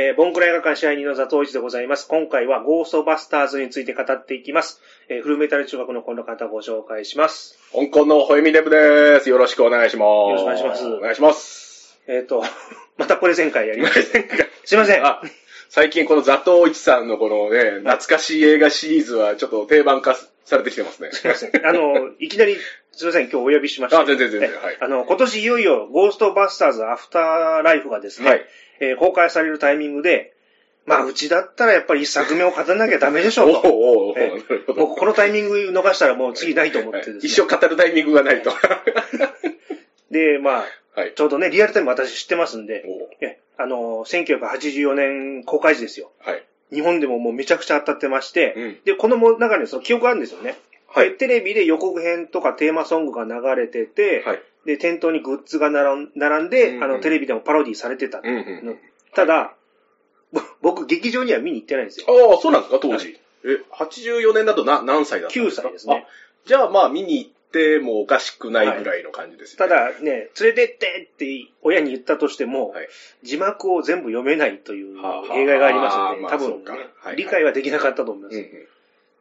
えー、ボンクラ映画館支配人のザトウイチでございます。今回はゴーストバスターズについて語っていきます。えー、フルメタル中学のこの方をご紹介します。香港のホエミデブです。よろしくお願いします。よろしくお願いしますお願いします。えっ、と、またプレゼン会やります。すいません。あ、最近このザトウイチさんのこのね、懐かしい映画シリーズはちょっと定番化されてきてますね。すいません。あの、いきなり、すいません、今日お呼びしました。あ全然全然いあの、今年いよいよ、ゴーストバスターズアフターライフがですね、はいえー公開されるタイミングで、まあ、うちだったらやっぱり一作目を語らなきゃダメでしょうと。おおえなるほど。もうこのタイミング逃したらもう次ないと思ってですね。一生語るタイミングがないと。で、まあ、はい。ちょうどね、リアルタイム私知ってますんで、あの、1984年公開時ですよ。はい。日本でももうめちゃくちゃ当たってまして、うんで、このも中にその記憶あるんですよね。はいでテレビで予告編とかテーマソングが流れてて、はい。で、店頭にグッズが並んで、うんうんあの、テレビでもパロディされてた。うんうん。ただ、ぼ僕、劇場には見に行ってないんですよ。ああ、そうなんですか、当時。え、84年だとな何歳だったん9ですか？歳ですね。あじゃあまあ見に行ってもおかしくないぐらいの感じですよたね。だね、連れてってって親に言ったとしても、はい字幕を全部読めないというはあはあ弊害がありますので、まあ多分ねそうかはいはい理解はできなかったと思います。うんうん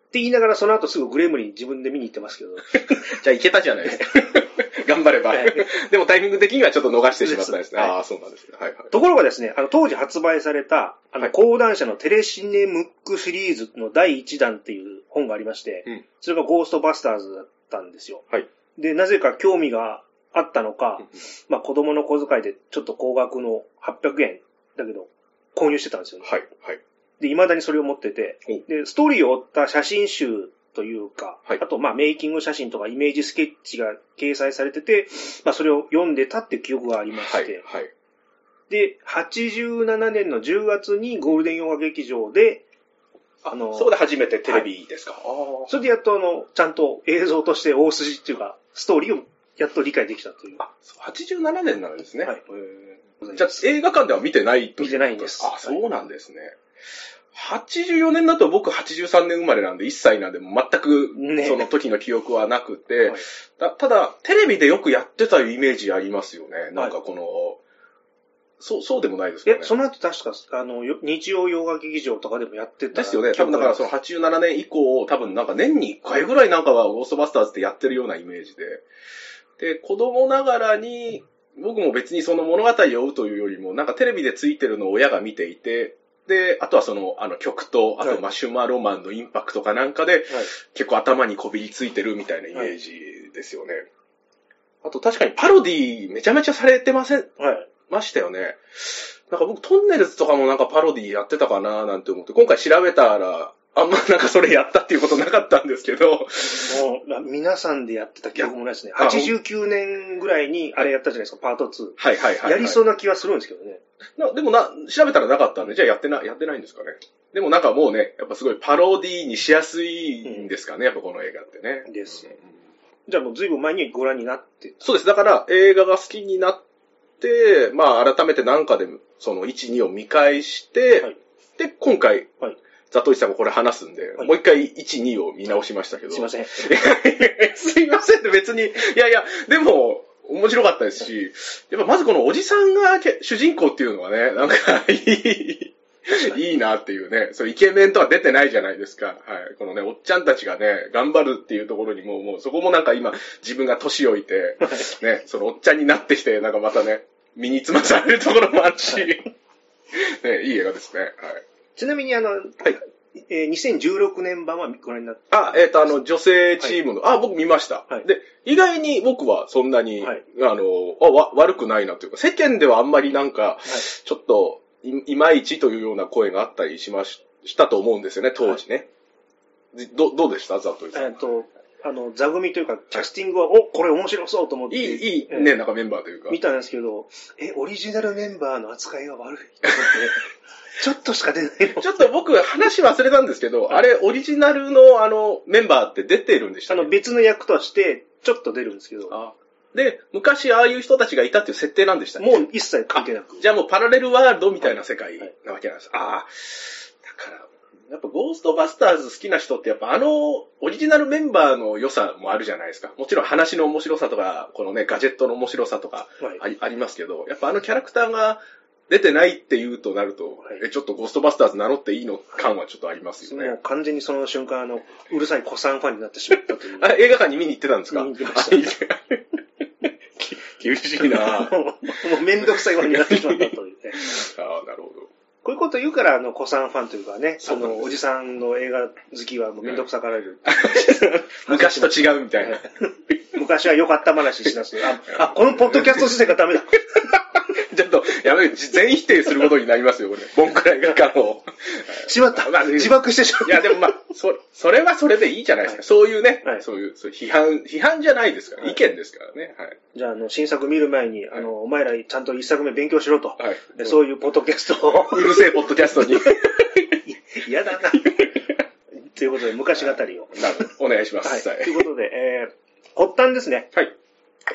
って言いながらその後すぐグレムリン自分で見に行ってますけど。じゃあいけたじゃないですか。頑張ればはい。でもタイミング的にはちょっと逃してしまったんですね。はいああ、そうなんですね。はいはい。ところがですね、あの当時発売された、あの、はい講談社のテレシネムックシリーズの第1弾っていう本がありまして、うんそれがゴーストバスターズだったんですよ。はいで、なぜか興味があったのか、うんまあ子供の小遣いでちょっと高額の800円だけど購入してたんですよね。はい。はい。で、未だにそれを持っててお、で、ストーリーを追った写真集というか、はいあと、まあ、メイキング写真とかイメージスケッチが掲載されてて、まあ、それを読んでたって記憶がありまはいして、。はい。で、87年の10月にゴールデン洋画劇場で、あの、そこで初めてテレビですか？ああ。それでやっとあの、ちゃんと映像として大筋っていうか、ストーリーをやっと理解できたという。あ、そう87年なんですね。はいじゃあ映画館では見てないとう見てないんですあ、そうなんですね。84年だと僕83年生まれなんで1歳なんで全くねその時の記憶はなくて、はいたただテレビでよくやってたイメージありますよね。なんかこの、そう、そうでもないですかねえ、。その後確か、あの、よ日曜洋画劇場とかでもやってたですよね。多分だからその87年以降、多分なんか年に1回ぐらいなんかはゴーストバスターズってやってるようなイメージで。で、子供ながらに、僕も別にその物語を追うというよりも、なんかテレビでついてるのを親が見ていて、で、あとはその、あの曲と、あはいとマシュマロマンのインパクトかなんかで、はい。結構頭にこびりついてるみたいなイメージですよね。あと確かにパロディめちゃめちゃされてません、はい。ましたよね。なんか僕トンネルズとかもなんかパロディやってたかななんて思って、今回調べたら、あんまなんかそれやったっていうことなかったんですけど、もうな皆さんでやってた記憶もないですね。いやあ89年ぐらいにあれやったじゃないですか、パート2。はいはいはい、はい。やりそうな気はするんですけどね。なでもな、調べたらなかったんで、じゃあやってな、やってないんですかね。でもなんかもうね、やっぱすごいパロディにしやすいんですかね、やっぱこの映画ってね。ですうんじゃあもう随分前にご覧になって。そうです。だから映画が好きになって、まあ改めてなんかでその1、2を見返して、はいで、今回、はいザトイチさんがこれ話すんで、はいもう一回1、2を見直しましたけど。すいません。すいませんって別に、いやいや、でも、面白かったですし、やっぱまずこのおじさんがけ主人公っていうのはね、なんかいい、いいなっていうね、そうイケメンとは出てないじゃないですか。はい。このね、おっちゃんたちがね、頑張るっていうところにもう、もうそこもなんか今、自分が年老いて、ね、そのおっちゃんになってきて、なんかまたね、身につまされるところもあるし、ね、いい映画ですね。はい。ちなみにあの、えー2016年版はご覧になって、あ、えっ、と、あの、女性チームの、あ、僕見ました、はい。で、意外に僕はそんなに、はい。あのあわ、悪くないなというか、世間ではあんまりなんか、ちょっとい、いまいちというような声があったりしまししたと思うんですよね、当時ね。でどどうでした？ザトイさん。えっと、あの、座組というか、キャスティングは、お、これ面白そうと思って。いい、いいえー。ね、なんかメンバーというか。見たんですけど、え、オリジナルメンバーの扱いが悪い。と思って、ちょっとしか出ないの。ちょっと僕、話忘れたんですけど、あれ、オリジナルの、あの、メンバーって出てるんでしたあの、別の役として、ちょっと出るんですけど、あで、昔ああいう人たちがいたっていう設定なんでしたもう一切関係なく。じゃあもうパラレルワールドみたいな世界なわけなんです。ああ、だから、やっぱゴーストバスターズ好きな人ってやっぱあのオリジナルメンバーの良さもあるじゃないですか。もちろん話の面白さとか、このね、ガジェットの面白さとかはいあり,、ありますけど、やっぱあのキャラクターが出てないって言うとなると、はいえ、ちょっとゴーストバスターズ名乗っていいの感はちょっとありますよもうね。完全にその瞬間、あの、うるさい子さんファンになってしまったという。あ、映画館に見に行ってたんですか？見に行きました 厳しいなぁ。もうめんどくさいファンになってしまったというね。ああ、なるほど。こういうこと言うから、あの、子さんファンというかね、その、おじさんの映画好きはもうめんどくさがられる。昔と違うみたいな。昔は良かった話しだす。あ、あ、このポッドキャスト自体がダメだ。ちょっと、やめ全否定することになりますよ、これ。ボンクラ映画館を。しまった。まあ自爆してしまっいや、でもまあ、そ、それはそれでいいじゃないですか。そういうね、はいそういう、そう批判、批判じゃないですから、はい意見ですからね。はい。た。じゃあ、あの、新作見る前に、あの、お前らちゃんと一作目勉強しろと。はい。でそういうポッドキャストを。うるせえポッドキャストに。嫌だな。ということで、昔語りを。なるほど。お願いしまはい。す。はい。ということで、えー、発端ですね。はい。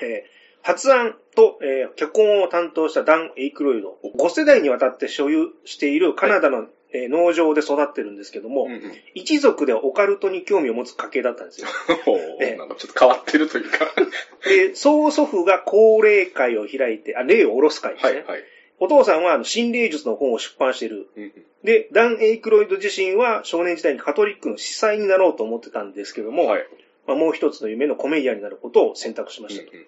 えー発案と、えー脚本を担当したダン・エイクロイド。5世代にわたって所有しているカナダの、えー農場で育ってるんですけども、うんうん一族ではオカルトに興味を持つ家系だったんですよ。ええなんかちょっと変わってるというか。で、曽祖父が高齢会を開いて、あ、霊を下ろす会ですね。はい、はい。お父さんは心霊術の本を出版している。うんうんで、ダン・エイクロイド自身は少年時代にカトリックの司祭になろうと思ってたんですけども、はい。まあ、もう一つの夢のコメディアンになることを選択しましたと。うんうん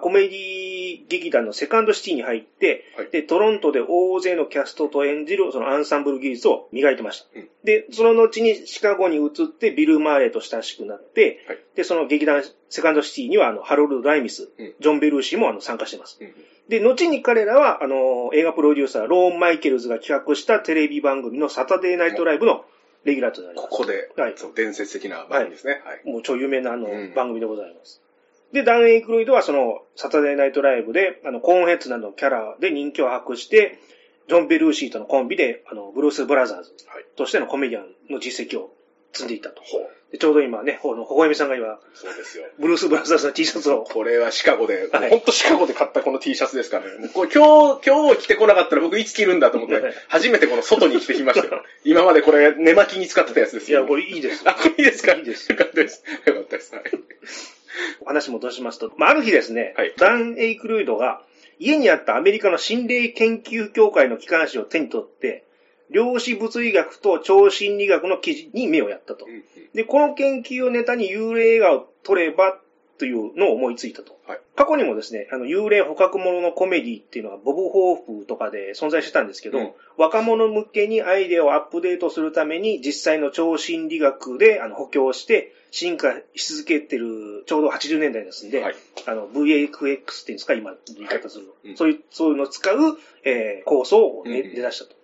コメディ劇団のセカンドシティに入って、はいで、トロントで大勢のキャストと演じるそのアンサンブル技術を磨いてました。うんで、その後にシカゴに移ってビル・マーレーと親しくなって、はいで、その劇団セカンドシティにはあのハロルド・ライミス、うんジョン・ベルーシーもあの参加しています。うんうんで、後に彼らは、あの、映画プロデューサー、ローン・マイケルズが企画したテレビ番組のサタデーナイトライブのレギュラーとなります。ここで、はいそう伝説的な番組ですね。はい。もう超有名なあの、うん番組でございます。で、ダン・エイクロイドはその、サタデーナイトライブで、あの、コーンヘッズなどのキャラで人気を博して、ジョン・ベルーシーとのコンビで、あの、ブルース・ブラザーズはいとしてのコメディアンの実績を積んでいったと。ほう。でちょうど今ね、ほの、ほほえみさんが今、そうですよ。ブルース・ブラザーズの T シャツを、これはシカゴで、はい本当シカゴで買ったこの T シャツですからね。これ今日、今日着てこなかったら僕いつ着るんだと思ってはい、初めてこの外に着てきましたよ。今までこれ寝巻きに使ってたやつですよ。いや、これいいですよ あ、これいいですか？いいですよかったです。よかったです。はい。お話戻しますと、まあ、ある日ですね、はいダン・エイクロイドが家にあったアメリカの心霊研究協会の機関誌を手に取って、量子物理学と超心理学の記事に目をやったと。で、この研究をネタに幽霊映画を撮ればというのを思いついたと。はい。過去にもですね、あの、幽霊捕獲者のコメディっていうのはボブ・ホーフとかで存在してたんですけど、うん。若者向けにアイデアをアップデートするために実際の超心理学であの補強して進化し続けてるちょうど80年代ですんで、はい。あの VFX っていうんですか、今言い方するの、うん。そういう、そういうのを使う、えー構想を、ねうんうん。出だしたと。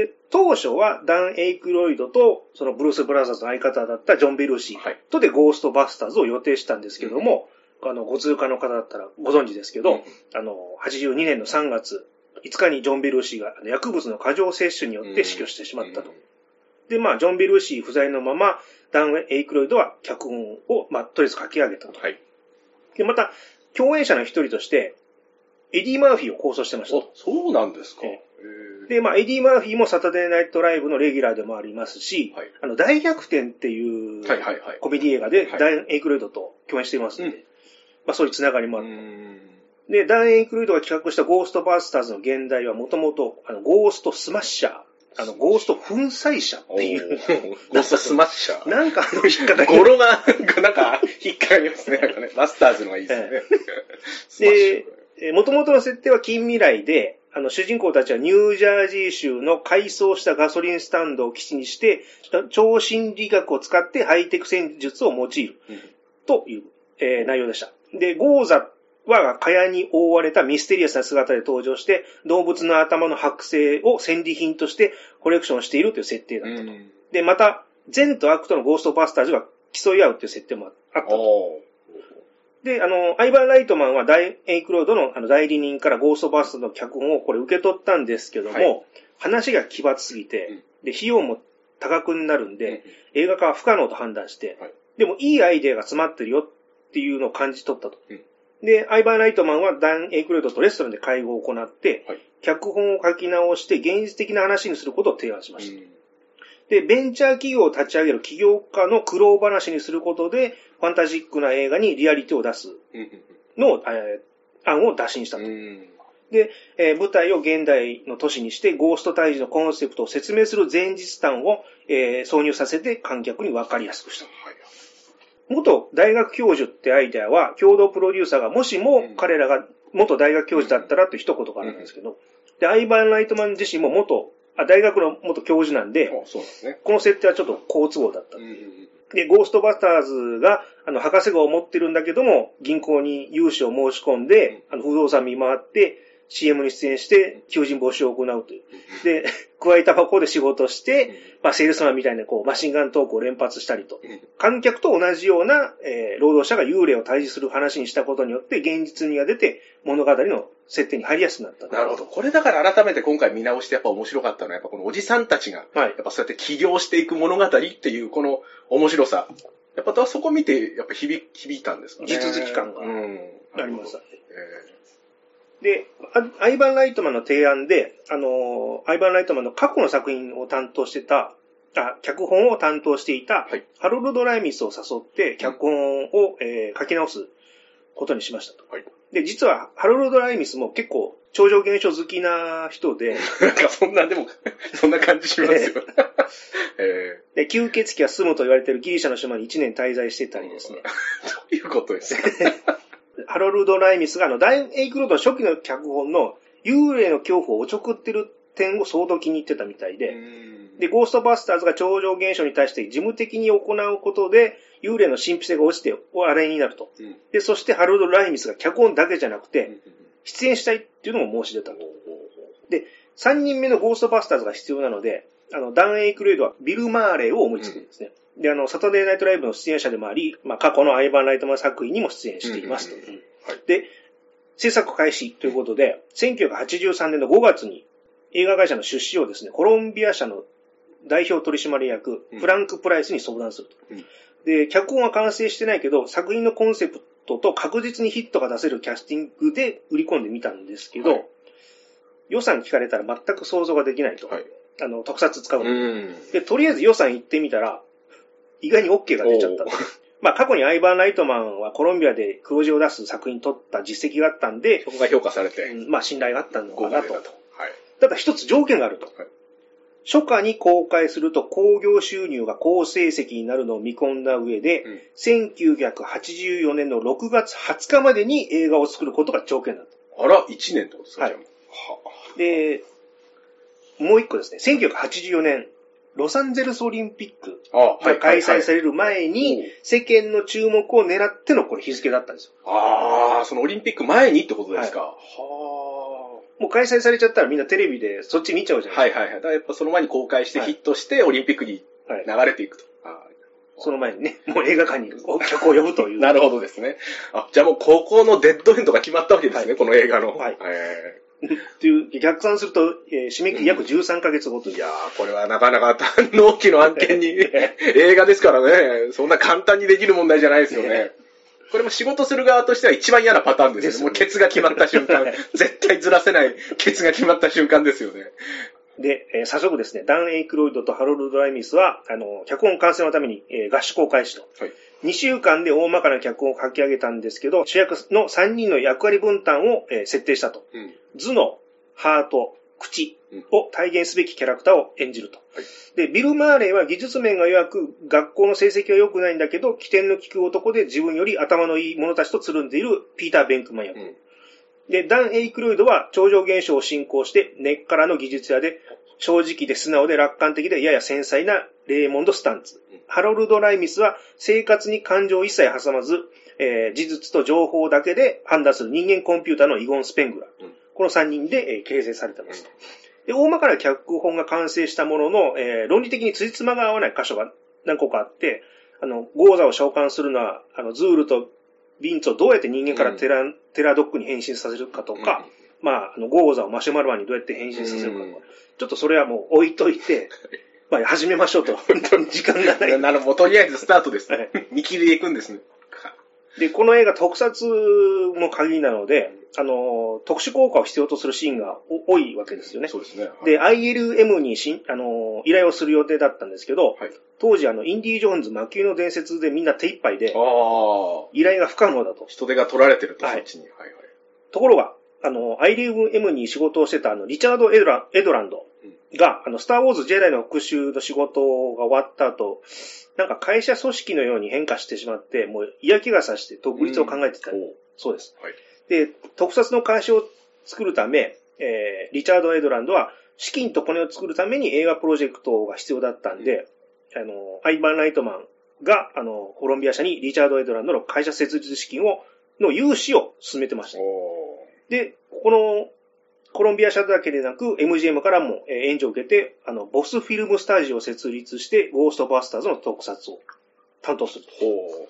うんで、当初はダン・エイクロイドと、そのブルース・ブラザーズの相方だったジョン・ベルーシーはい。とでゴーストバスターズを予定したんですけども、あの、ご通過の方だったらご存知ですけど、うんあの、82年の3月5日にジョン・ベルーシーが薬物の過剰摂取によって死去してしまったと。で、まあ、ジョン・ベルーシー不在のまま、ダン・エイクロイドは脚本を、まあ、とりあえず書き上げたと。はい。で、また、共演者の一人として、エディ・マーフィーを構想してましたお。、そうなんですか。えで、まあ、エディ・マーフィーもサタデーナイトライブのレギュラーでもありますし、はいあの、大逆転っていうはいはいはい。コメディ映画ではいダン・エイクロイドと共演していますので、うんまあ、そういうつながりもあうる。んで、ダン・エイクロイドが企画したゴーストバスターズの原題はもともと、あの、ゴーストスマッシャー、あの、ゴースト粉砕者おっていう、ーゴーストスマッシャー。なんかあの引っかかり語呂が、なんか、引っかかりますね。なんかね、マスターズのがいいですね。で、もともとの設定は近未来で、あの、主人公たちはニュージャージー州の改装したガソリンスタンドを基地にして、超心理学を使ってハイテク戦術を用いるうんという、えー内容でした。で、ゴーザは蚊帳に覆われたミステリアスな姿で登場して、動物の頭の剥製を戦利品としてコレクションしているという設定だったと。うんで、また、善と悪とのゴーストバスターズが競い合うという設定もあったと。おで、あの、アイバン・ライトマンはダイエイクロードのあの代理人からゴーストバーズの脚本をこれ受け取ったんですけども、はい。話が奇抜すぎて、うん。で、費用も多額になるんで、うん。映画化は不可能と判断して、はい。でもいいアイデアが詰まってるよっていうのを感じ取ったと。うん。で、アイバン・ライトマンはダン・エイクロードとレストランで会合を行って、はい。脚本を書き直して現実的な話にすることを提案しました。うん。で、ベンチャー企業を立ち上げる起業家の苦労話にすることで、ファンタジックな映画にリアリティを出すうんのを、えー案を打診したと。うんで、えー舞台を現代の都市にして、ゴースト退治のコンセプトを説明する前日談を、えー挿入させて観客に分かりやすくした。はい。元大学教授ってアイデアは、共同プロデューサーがもしも彼らが元大学教授だったらという一言があるんですけど、で、アイバン・ライトマン自身も元、あ大学の元教授なんで、あ、そうなんですね。この設定はちょっと好都合だったう。んうんで、ゴーストバスターズが、あの、博士号を持ってるんだけども、銀行に融資を申し込んで、あの、不動産見回って、CM に出演して、求人募集を行うという。で、加えた箱で仕事して、まあ、セールスマンみたいな、こう、マシンガントークを連発したりと。うん観客と同じような、えー労働者が幽霊を退治する話にしたことによって、現実味が出て、物語の設定に入りやすくなった。なるほど。これだから改めて今回見直してやっぱ面白かったのは、やっぱこのおじさんたちが、はいやっぱそうやって起業していく物語っていうこの面白さ。やっぱそこ見て、やっぱ響響いたんですかね。地続き感がうん。ありました。えで、あアイバン・ライトマンの提案で、あのーアイバン・ライトマンの過去の作品を担当してた、あ、脚本を担当していた、はいハロルド・ライミスを誘って、脚本を、えー書き直すことにしましたと。はいで、実は、ハロルド・ライミスも結構、超常現象好きな人で、え なんかそんな、でも、そんな感じしますよ。えで吸血鬼が住むと言われているギリシャの島に1年滞在してたりですね。えどういうことですか？ハロルド・ライミスがあの、ダイン・エイクロードの初期の脚本の幽霊の恐怖をおちょくってる点を相当気に入ってたみたいで、で、ゴーストバスターズが超常現象に対して事務的に行うことで、幽霊の神秘性が落ちて、あれになると。うんで、そしてハロルド・ライミスが脚本だけじゃなくうんて、出演したいっていうのも申し出たと。3人目のゴーストバスターズが必要なので、あの、ダン・エイクレイドはビル・マーレーを思いつくんですね。で、あの、サタデーナイトライブの出演者でもあり、まあ、過去のアイバン・ライトマン作品にも出演していますと。で、制作開始ということで、1983年の5月に映画会社の出資をですね、コロンビア社の代表取締役、うんフランク・プライスに相談すると。うんで、脚本は完成してないけど、作品のコンセプトと確実にヒットが出せるキャスティングで売り込んでみたんですけど、はい予算聞かれたら全く想像ができないと。はいあの、特撮使うのにうん。で、とりあえず予算言ってみたら、意外に OK が出ちゃったお。まあ、過去にアイバー・ライトマンはコロンビアで黒字を出す作品撮った実績があったんで、そこが評価されて、うんまあ、信頼があったのかなと豪華だ。と。はい。ただ一つ条件があると。はい初夏に公開すると興行収入が好成績になるのを見込んだ上で、うん1984年の6月20日までに映画を作ることが条件だと。あら、1年ってことですか？はいはで、もう一個ですね、1984年、ロサンゼルスオリンピックあ、はがい。開催されれる前おにう、世間の注目を狙ってのこれ日付だったんですよ。ああ、そのオリンピック前にってことですか。はもう開催されちゃったらみんなテレビでそっち見ちゃうじゃあ。ないですか。はいはいはい。だからやっぱその前に公開してはいヒットして、オリンピックにはい流れていくと。あその前にね、もう映画館にお客を呼ぶという。ー なるほどですね。あ、じゃあもう高校のデッドエンドが決まったわけですね、はいこの映画の。はいえっていう、逆算すると、えー締め切り約13ヶ月後といいやー、これはなかなか納期の案件に、映画ですからね、そんな簡単にできる問題じゃないですよね。これも仕事する側としては一番嫌なパターンですよね。もうケツが決まった瞬間はい、絶対ずらせないケツが決まった瞬間ですよね。で、えー早速ですね、ダン・エイクロイドとハロルド・ライミスは、あの、脚本完成のために、えー合宿を開始と。はい2週間で大まかな脚本を書き上げたんですけど、主役の3人の役割分担を、えー設定したと。うん。頭脳、ハート、口うんを体現すべきキャラクターを演じると。はいで、ビル・マーレーは技術面が弱く、学校の成績は良くないんだけど、起点の利く男で自分より頭のいい者たちとつるんでいるピーター・ベンクマン役。うんで、ダン・エイクロイドは超常現象を進行して、根っからの技術屋で、正直で素直で楽観的でやや繊細なレーモンド・スタンツ。ハロルド・ライミスは生活に感情を一切挟まず、えー事実と情報だけで判断する人間コンピューターのイゴン・スペングラこの3人で、えー形成されてますと。で、大まかな脚本が完成したものの、えー論理的に辻褄が合わない箇所が何個かあって、あの、ゴーザを召喚するのは、あの、ズールとビンツをどうやって人間からテラ,、テラドッグに変身させるかとか、まあ、あの、ゴーザをマシュマロマンにどうやって変身させるかとか、うん。ちょっとそれはもう置いといて、まあ、始めましょうと。本当に時間がない。なるほど。とりあえずスタートですはい。見切りで行くんですね。で、この映画特撮も限りなので、あの、特殊効果を必要とするシーンがお多いわけですよね。そうですね。で、ILM にしん、あの、依頼をする予定だったんですけど、はい当時あの、インディ・ジョーンズ魔球の伝説でみんな手一杯で。依頼が不可能だと。人手が取られてると、はいそっちに。はいはい。ところが、あの、アイリウム M に仕事をしてたあの、リチャード・エドラエドランドが、あの、スター・ウォーズ・ジェダイの復讐の仕事が終わった後、なんか会社組織のように変化してしまって、もう嫌気がさして独立を考えてた。うんそうです。はい。で、特撮の会社を作るため、えー、リチャード・エドランドは資金とコネを作るために映画プロジェクトが必要だったんで、あの、アイバン・ライトマンが、あの、コロンビア社にリチャード・エドランドの会社設立資金を、の融資を進めてました。おで、このコロンビア社だけでなく MGM からもえー援助を受けて、あの、ボスフィルムスタジオを設立して、ゴーストバスターズの特撮を担当するほ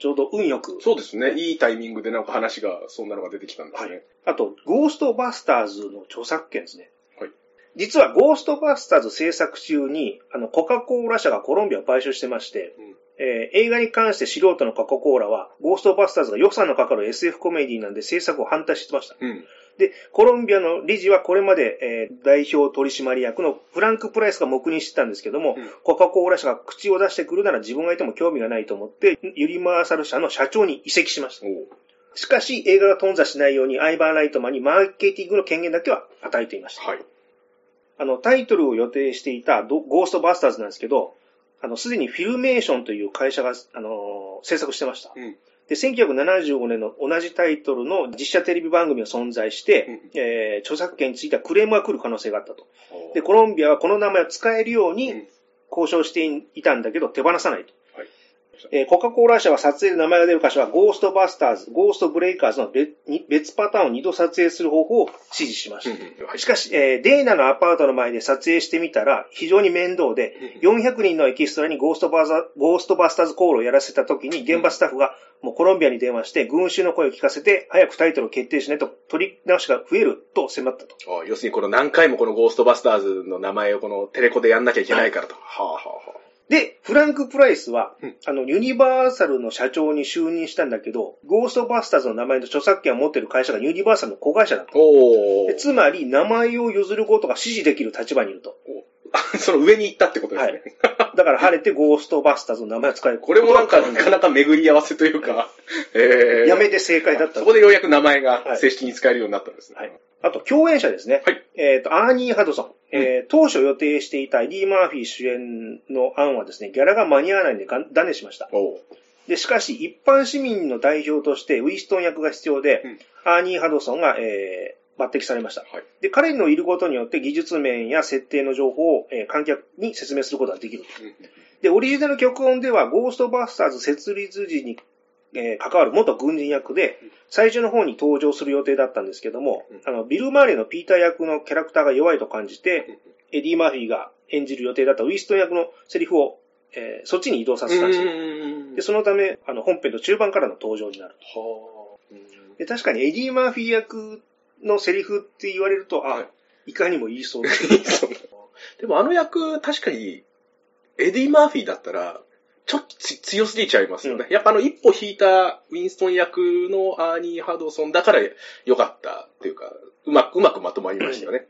ちょうど運よくう。。そうですね。いいタイミングでなんか話が、そんなのが出てきたんですね。あと、ゴーストバスターズの著作権ですね。はい。実はゴーストバスターズ制作中に、あの、コカ・コーラ社がコロンビアを買収してまして、うんえー映画に関して素人のコカ・コーラは、ゴーストバスターズが予算のかかる SF コメディなんで制作を反対してました。うん。で、コロンビアの理事はこれまで、えー代表取締役のフランク・プライスが黙認してたんですけども、うんコカ・コーラ社が口を出してくるなら自分がいても興味がないと思って、ユリマーサル社の社長に移籍しました。しかし、映画が頓挫しないように、アイバー・ライトマンにマーケティングの権限だけは与えていました。はい。あの、タイトルを予定していたドゴーストバスターズなんですけど、あの、すでにフィルメーションという会社が、あのー制作してました。うん。で、1975年の同じタイトルの実写テレビ番組が存在して、えー著作権についてはクレームが来る可能性があったと。で、コロンビアはこの名前を使えるようにうん交渉していたんだけど、手放さないと。はいえーコカ・コーラ社は撮影で名前が出る箇所は、ゴーストバスターズ、ゴーストブレイカーズの別に別パターンを2度撮影する方法を指示しました。しかし、えーデイナのアパートの前で撮影してみたら、非常に面倒で、400人のエキストラにゴーストバザゴーストバスターズコールをやらせた時に、現場スタッフがもうコロンビアに電話して、群衆の声を聞かせて、早くタイトルを決定しないと取り直しが増えると迫ったと。あ要するにこの何回もこのゴーストバスターズの名前をこのテレコでやんなきゃいけないからと。はあはあはあ。で、フランク・プライスは、うんあの、ユニバーサルの社長に就任したんだけど、ゴーストバスターズの名前の著作権を持っている会社がユニバーサルの子会社だと。おでつまり、名前を譲ることが指示できる立場にいると。その上に行ったってことですね。はい。だから晴れてゴーストバスターズの名前を使える。これもなんか、なかなか巡り合わせというか、えー、やめて正解だったそこでようやく名前はいが正式に使えるようになったんですね。はいあと、共演者ですね。はいえっ、と、アーニー・ハドソン。えー当初予定していたエディ・マーフィー主演の案はですね、ギャラが間に合わないんでが断念しました。で、しかし、一般市民の代表としてウィストン役が必要で、うんアーニー・ハドソンが、えー抜擢されました。はい。で、彼のいることによって技術面や設定の情報を、えー観客に説明することができる。で、オリジナル脚本では、ゴーストバスターズ設立時に、えー関わる元軍人役で、最初の方に登場する予定だったんですけども、うんあの、ビル・マーレのピーター役のキャラクターが弱いと感じて、エディ・マーフィーが演じる予定だったウィストン役のセリフを、えーそっちに移動させたんですよ。んで、そのため、あの、本編の中盤からの登場になる。はあ。で、確かにエディ・マーフィー役のセリフって言われると、あ、はいい、かにも言いそうだ でもあの役、確かに、エディ・マーフィーだったら、ちょっとつ強すぎちゃいますよね。やっぱあの一歩引いたウィンストン役のアーニー・ハドソンだから良かったっていうか、うまく、うまくまとまりましたよね。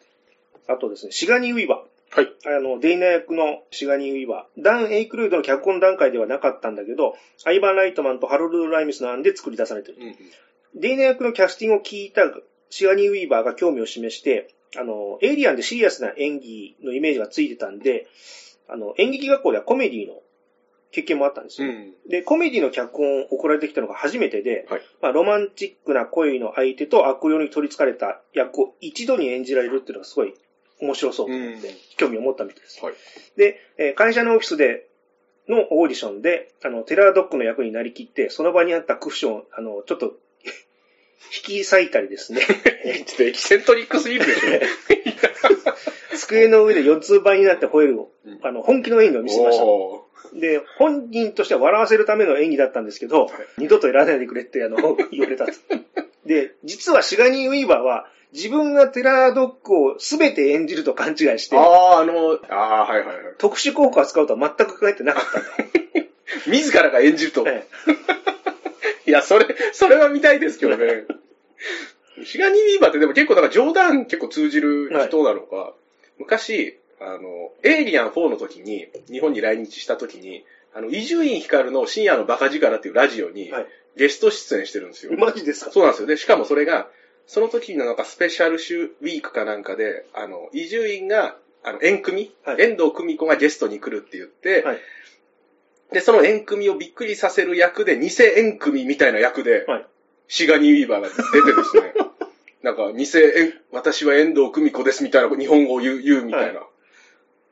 あとですね、シガニー・ウィーバー。はい。あの、デイナ役のシガニー・ウィーバー。ダン・エイクロイドの脚本段階ではなかったんだけど、アイバン・ライトマンとハロルド・ライミスの案で作り出されてる。うんデイナ役のキャスティングを聞いたシガニー・ウィーバーが興味を示して、あの、エイリアンでシリアスな演技のイメージがついてたんで、あの、演劇学校ではコメディの経験もあったんですよ。うん。で、コメディの脚本を送られてきたのが初めてで、はいまあ、ロマンチックな恋の相手と悪霊に取り憑かれた役を一度に演じられるっていうのがすごい面白そうと思って、うん興味を持ったみたいです。はい。で、えー会社のオフィスでのオーディションで、あの、テラードッグの役になりきって、その場にあったクッションを、あの、ちょっと、引き裂いたりですね、ちょっとエキセントリックすぎるでしょ。机の上で四つ倍になって吠える、うんあの、本気の演技を見せました。おで、本人としては笑わせるための演技だったんですけど、二度とやらないでくれって、あの、言われたと。で、実はシガニー・ウィーバーは、自分がテラードッグを全て演じると勘違いして、ああ、あの、ああ、はいはいはい。特殊効果を使うとは全く考えてなかったと。自らが演じると。えいや、それ、それは見たいですけどね。シガニー・ウィーバーってでも結構なんか冗談結構通じる人なのか、昔、あの、エイリアン4の時に、日本に来日した時に、あの、伊集院光の深夜のバカ力っていうラジオにはい、ゲスト出演してるんですよ。えマジですか？そうなんですよ。で、しかもそれが、その時のなんかスペシャルシュウィークかなんかで、あの、伊集院が、あの、縁組、はい遠藤久美子がゲストに来るって言って、はいで、その縁組をびっくりさせる役で、偽縁組みたいな役で、はいシガニー・ウィーバーが出てですね、なんか、偽縁、私は遠藤久美子ですみたいな日本語を言う、言うみたいな。は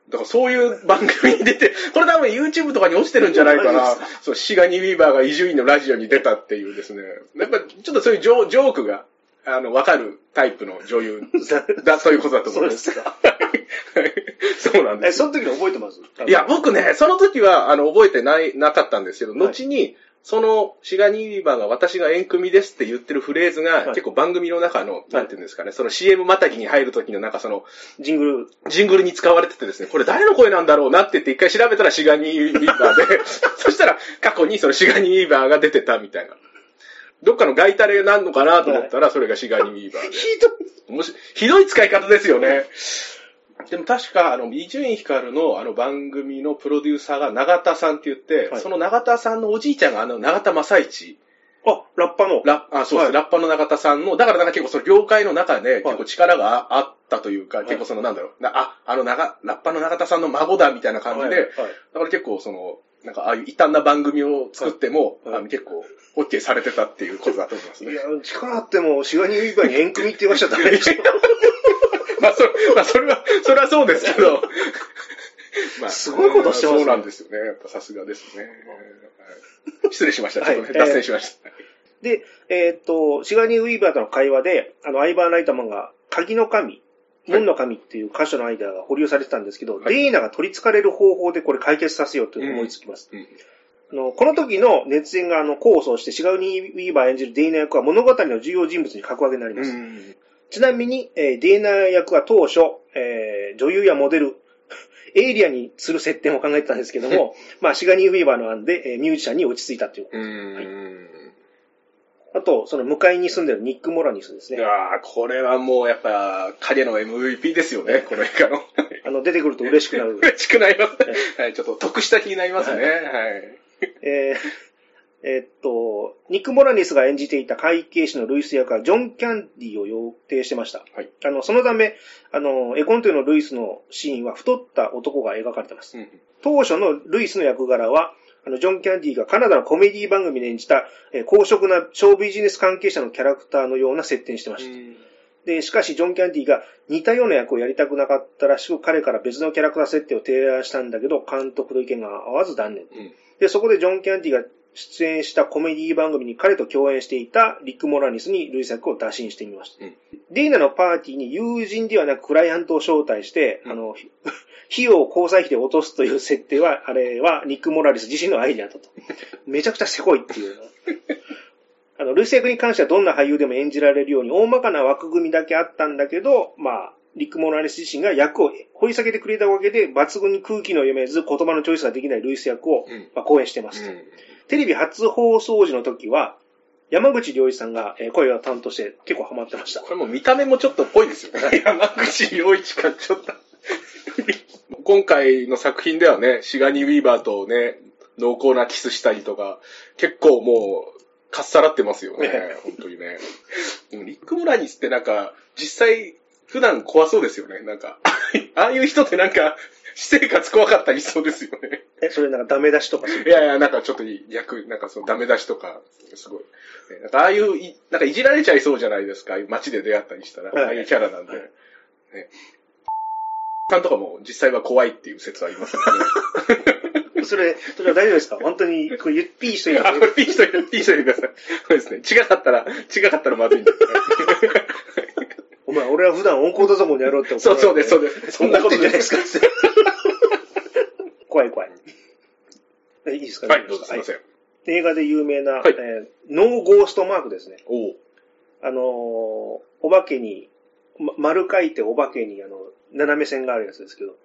だからそういう番組に出て、これ多分 YouTube とかに落ちてるんじゃないかな。そう、シガニー・ウィーバーが伊集院のラジオに出たっていうですね。やっぱちょっとそういうジョークが、あの、わかるタイプの女優だ、そういうことだと思います。そうですか。はいそうなんえ、です。その時の覚えてます？いや、僕ね、その時は、あの、覚えてない、なかったんですけど、はい後に、その、シガニー・バーが私が縁組ですって言ってるフレーズが、はい結構番組の中の、なんていうんですかね、その CM またぎに入る時のなんかその、ジングル、ジングルに使われててですね、これ誰の声なんだろうなって言って一回調べたらシガニー・バーで、そしたら過去にそのシガニーバーが出てたみたいな。どっかのガイタレなんのかなと思ったら、それがシガニー・ウィーバーで。ひどい。もし、ひどい使い方ですよね。でも確か、あの、伊集院光のあの番組のプロデューサーが永田さんって言って、はい。その永田さんのおじいちゃんがあの永田正一、あ、ラッパの。ラあそうです、はい。ラッパの永田さんの、だからなんか結構その業界の中で結構力があったというか、はい。結構そのなんだろう、なあ、あの長、ラッパの永田さんの孫だみたいな感じで、だから結構その、なんかああいう異端な番組を作っても、はいはいあの結構 OK されてたっていうことだと思いますね。いや、力あっても、シガニー・ウィーバーに縁組って言わしちゃダメでしょ。まあ、それ、まあ、それは、それはそうですけど。まあすごいことしてますねそうなんですよね。やっぱさすがですね。はい失礼しました。ちょっとね、はい脱線しました。で、えーっと、シガニー・ウィーバーとの会話で、あの、アイバー・ナイトマンが、鍵の神、門の神っていう箇所の間が保留されてたんですけど、はいデイナが取り憑かれる方法でこれ解決させようと思いつきます。うんあのこの時の熱演があの構想して、シガニー・ウィーバー演じるデイナ役は物語の重要人物に格上げになります。うんちなみに、えーデイナ役は当初、えー女優やモデル、エイリアンにする設定も考えてたんですけども、まあ、シガニー・ウィーバーの案で、えーミュージシャンに落ち着いたという。うん。あと、その向かいに住んでるニック・モラニスですね。いやーこれはもうやっぱ、影の MVP ですよね、この映画の。あの、出てくると嬉しくなる。嬉しくなりますね。はい、ちょっと得した気になりますね。はい。えーえーっと、ニック・モラニスが演じていた会計士のルイス役はジョン・キャンディを予定してました。はいあの、そのため、あの、絵コンテのルイスのシーンは太った男が描かれてます。うん当初のルイスの役柄は、あの、ジョン・キャンディがカナダのコメディ番組で演じた、えー公職な小ビジネス関係者のキャラクターのような設定にしてました。で、しかし、ジョン・キャンディが似たような役をやりたくなかったらしく、彼から別のキャラクター設定を提案したんだけど、監督と意見が合わず断念。うんで、そこでジョン・キャンディが出演したコメディ番組に彼と共演していたリック・モラニスにルイス役を打診してみました。うんデイナのパーティーに友人ではなくクライアントを招待して、うんあの、費用を交際費で落とすという設定は、あれはニック・モラニス自身のアイデアだと。めちゃくちゃせこいっていうの。あの、ルイス役に関してはどんな俳優でも演じられるように大まかな枠組みだけあったんだけど、まあ、リック・モラニス自身が役を掘り下げてくれたわけで、抜群に空気の読めず言葉のチョイスができないルイス役を、うんまあ、講演してます。テレビ初放送時の時は、山口良一さんがえー声を担当して結構ハマってました。これも見た目もちょっとっぽいですよね。山口洋一か、ちょっと。今回の作品ではね、シガニー・ウィーバーとね、濃厚なキスしたりとか、結構もう、かっさらってますよねね。本当にね。でもリック・モラニスってなんか、実際、普段怖そうですよね。なんか、ああいう人ってなんか、私生活怖かったりしそうですよね。え、それなんかダメ出しとかする？いやいや、なんかちょっと逆、なんかそのダメ出しとか、すごい。ねなんかああいうい、なんかいじられちゃいそうじゃないですか。街で出会ったりしたら、はいああいうキャラなんで。はいね。さんとかも実際は怖いっていう説ありますよね。それ、それは大丈夫ですか？本当に、これ、ゆっぴーしといたあ、方がいいピーしといて、ピーしといてください。そうですね。違かったら、違かったらまずいんで。お前、俺は普段温厚だぞもんやろうって怒られてそうそうです、そうです。そんなことじゃないですか？す。怖い怖い。えいいですか？はい、どうぞすいません。映画で有名な、はいえーノーゴーストマークですね。おうあのーお化けに、ま丸書いてお化けに、あの、斜め線があるやつですけど、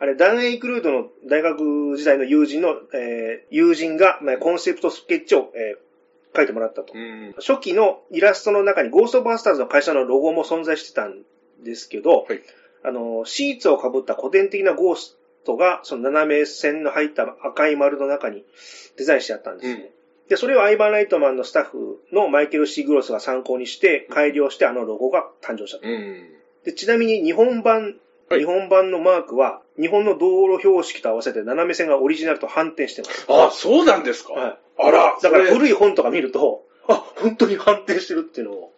あれ、ダン・エイクルードの大学時代の友人の、えー友人が、まあ、コンセプトスケッチを、えー書いてもらったと。うん。初期のイラストの中にゴーストバスターズの会社のロゴも存在してたんですけど、はいあの、シーツをかぶった古典的なゴーストが、その斜め線の入った赤い丸の中にデザインしてあったんですね。で、それをアイバーナイトマンのスタッフのマイケル・シーグロスが参考にして、改良してあのロゴが誕生したと。うん。で、ちなみに日本版、はい日本版のマークは、日本の道路標識と合わせて斜め線がオリジナルと反転してます。あ、そうなんですか？はい。あら、だからそれ古い本とか見ると、あ、本当に反転してるっていうのを。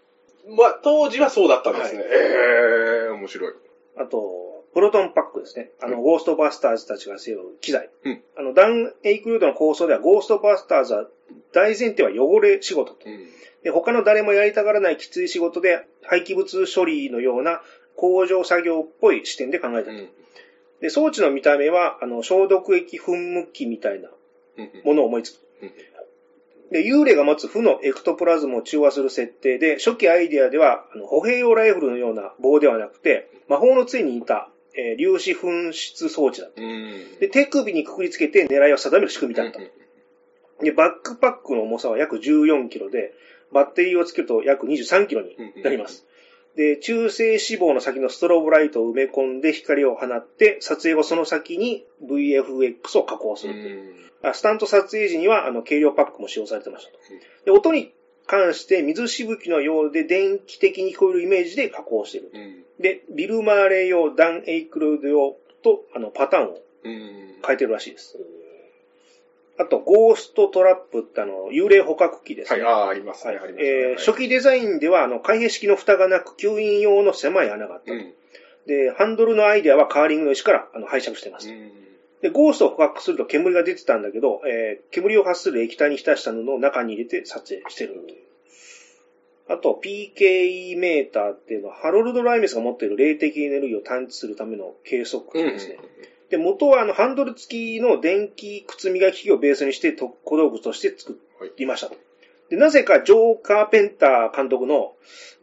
まあ、当時はそうだったんですね。はいええ面白い。あと、プロトンパックですね。あの、ゴーストバスターズたちが背負う機材。うんあの、ダン・エイクルードの構想では、ゴーストバスターズは、大前提は汚れ仕事と。うん。で、他の誰もやりたがらないきつい仕事で、廃棄物処理のような工場作業っぽい視点で考えたと。うん。で、装置の見た目は、あの、消毒液噴霧器みたいなうん。ものを思いつく。うんで、幽霊が持つ負のエクトプラズムを中和する設定で、初期アイデアでは、あの歩兵用ライフルのような棒ではなくて、魔法の杖に似た、えー粒子噴出装置だった。うん。で、手首にくくりつけて狙いを定める仕組みだった。で、バックパックの重さは約14キロで、バッテリーをつけると約23キロになります。で、中性脂肪の先のストロボライトを埋め込んで光を放って、撮影後その先に VFX を加工すうるという。スタント撮影時には、あの、軽量パックも使用されてましたと。で、音に関して水しぶきのようで電気的に聞こえるイメージで加工している。うん。で、ビル・マーレー用、ダン・エイクルード用と、あの、パターンをうん。変えてるらしいです。あと、ゴーストトラップってあの、幽霊捕獲器ですね。はい、ああ、ありますね。はいありますね。えー初期デザインでは、あの、開閉式の蓋がなく、吸引用の狭い穴があったと。うん。で、ハンドルのアイデアはカーリングの石からあの拝借しています。うん。で、ゴーストを捕獲すると煙が出てたんだけど、えー煙を発する液体に浸した布を中に入れて撮影してるという。あと、PKE メーターっていうのは、ハロルド・ライメスが持っている霊的エネルギーを探知するための計測器ですね。で、元はあの、ハンドル付きの電気靴磨き機をベースにして特小道具として作りましたと。で、なぜかジョー・カーペンター監督の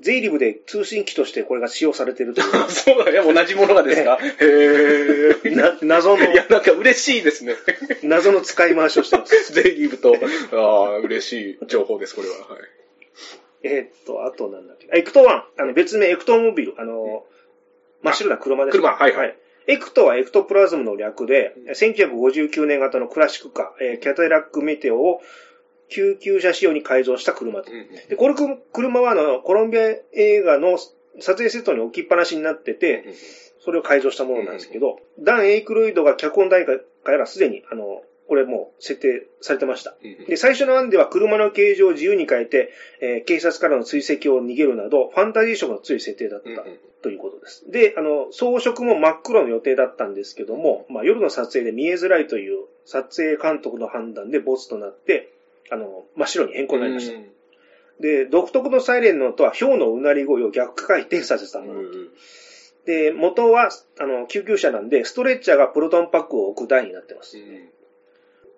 ゼイリブで通信機としてこれが使用されているといあそうだね。同じものがですか？へう、え。な謎のい、や、なんか嬉しいですね。謎の使い回しをしてます。ゼリブと、ああ、嬉しい情報です、これは。はい。えーっと、あとなんだっけ。エクト1。あの、別名エクトモビル。あの、真っ白な車です、車はいはいエクトはエクトプラズムの略で、1959年型のクラシックカー、えーキャタラックメテオを救急車仕様に改造した車と。で、これく車はあの、コロンビア映画の撮影セットに置きっぱなしになってて、それを改造したものなんですけど、ダン・エイクロイドが脚本段階からすでに、あの、これもう設定されてました。で、最初の案では車の形状を自由に変えて、えー警察からの追跡を逃げるなど、ファンタジー色の強い設定だったということです。で、あの、装飾も真っ黒の予定だったんですけども、まあ、夜の撮影で見えづらいという撮影監督の判断でボツとなって、あの、真っ白に変更になりました。で、独特のサイレンの音は、氷のうなり声を逆回転させたもの。で、元は、あの、救急車なんで、ストレッチャーがプロトンパックを置く台になってます。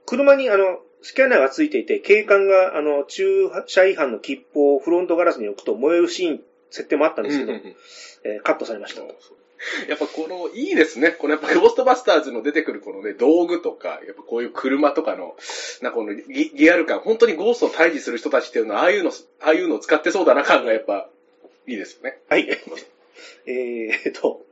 車に、あの、スキャナーがついていて、警官が、あの、駐車違反の切符をフロントガラスに置くと燃えるシーン、設定もあったんですけど、えーカットされました。やっぱこの、いいですね。このやっぱゴーストバスターズの出てくるこのね、道具とか、やっぱこういう車とかの、なんかこのリリアル感、本当にゴーストを退治する人たちっていうのは、ああいうの、ああいうのを使ってそうだな感がやっぱ、いいですよね。はい。えーっと、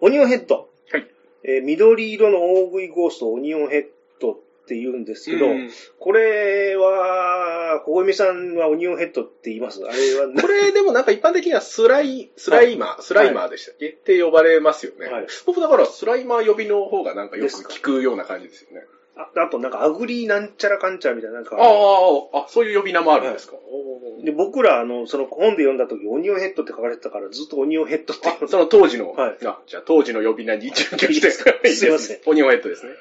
オニオンヘッド。はい。えー緑色の大食いゴーストオニオンヘッドって言うんですけど、うん。これは、小みさんはオニオンヘッドって言います？あれは これでもなんか一般的にはスライ、スライマー、スライマーでしたっけ、って呼ばれますよね。はい。僕だからスライマー呼びの方がなんかよく聞くような感じですよね。ああとなんかアグリーなんちゃらかんちゃらみたいな、なんか、ああ、あ、そういう呼び名もあるんですか？で僕ら、あの、その本で読んだ時、オニオンヘッドって書かれてたから、ずっとオニオンヘッドってあ、その当時の、はい。あ、じゃあ当時の呼び名に準拠して、すいません。オニオンヘッドですね。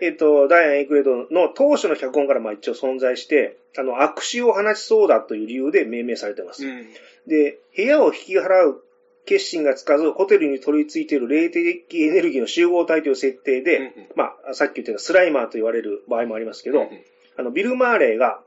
えっ、と、ダイアン・エイクレードの当初の脚本からまあ一応存在して、あの、悪臭を放ちそうだという理由で命名されてます。ん。で、部屋を引き払う決心がつかず、ホテルに取り付いている霊的エネルギーの集合体という設定で、うんうんまあ、さっき言ったスライマーと言われる場合もありますけど、あの、ビル・マーレーが、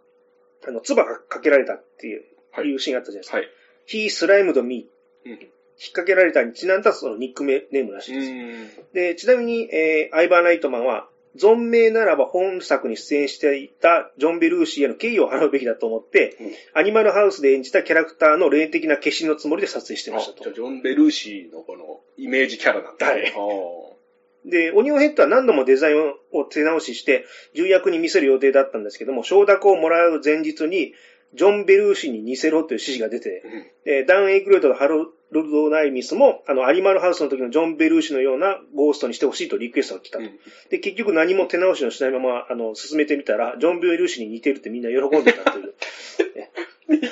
あの、唾がかけられたっていう、はいいうシーンがあったじゃないですか。はい。He slimed me うん引っ掛けられたにちなんだそのニックネームらしいです。ん。で、ちなみに、えーアイバーナイトマンは、存命ならば本作に出演していたジョン・ベルーシーへの敬意を払うべきだと思って、うんアニマルハウスで演じたキャラクターの霊的な化身のつもりで撮影してまあしたと。じゃあジョン・ベルーシーのこのイメージキャラなんですね。はいあで、オニオンヘッドは何度もデザインを手直しして、重役に見せる予定だったんですけども、承諾をもらう前日に、ジョン・ベルーシに似せろという指示が出て、でダン・エイクロイドとハロルド・ナイミスも、あの、アニマルハウスの時のジョン・ベルーシのようなゴーストにしてほしいとリクエストが来たと。で、結局何も手直しをしないまま、あの、進めてみたら、ジョン・ベルーシに似てるってみんな喜んでたという。似て、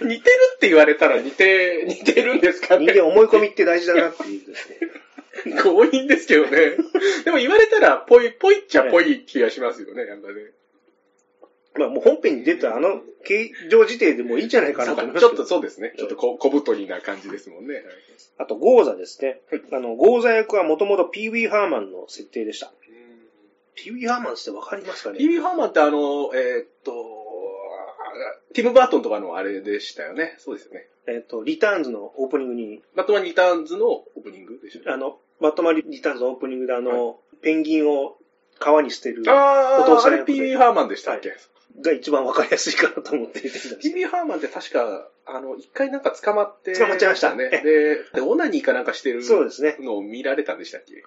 似てるって言われたら似て、似てるんですかね。人間思い込みって大事だなっていうですね。強引ですけどね。でも言われたら、ぽい、ぽいっちゃぽい気がしますよね、なんかね。まあもう本編に出たあの形状自体でもいいんじゃないかなと思いますちょっとそうですね。ちょっとこ小太りな感じですもんね。あと、ゴーザですね。あの、ゴーザ役はもともとピーウィー・ハーマンの設定でした。ピーウィー・ハーマンってわかりますかね？ピービー・ハーマンってあの、えーっと、ティム・バートンとかのあれでしたよね。そうですよね。えっ、と、リターンズのオープニングに、バットマン・リターンズのオープニングでしたあの、バットマンリターンズのオープニングであの、ペンギンを川に捨てるああ、お父さんあれピービー・ハーマンでしたっけ、はが一番わかりやすいかなと思って出てきたんですピービー・ハーマンって確か、あの、一回なんか捕まって、捕まっちゃいましたね。で、でオナニーかなんかしてるそうですね。のを見られたんでしたっけ？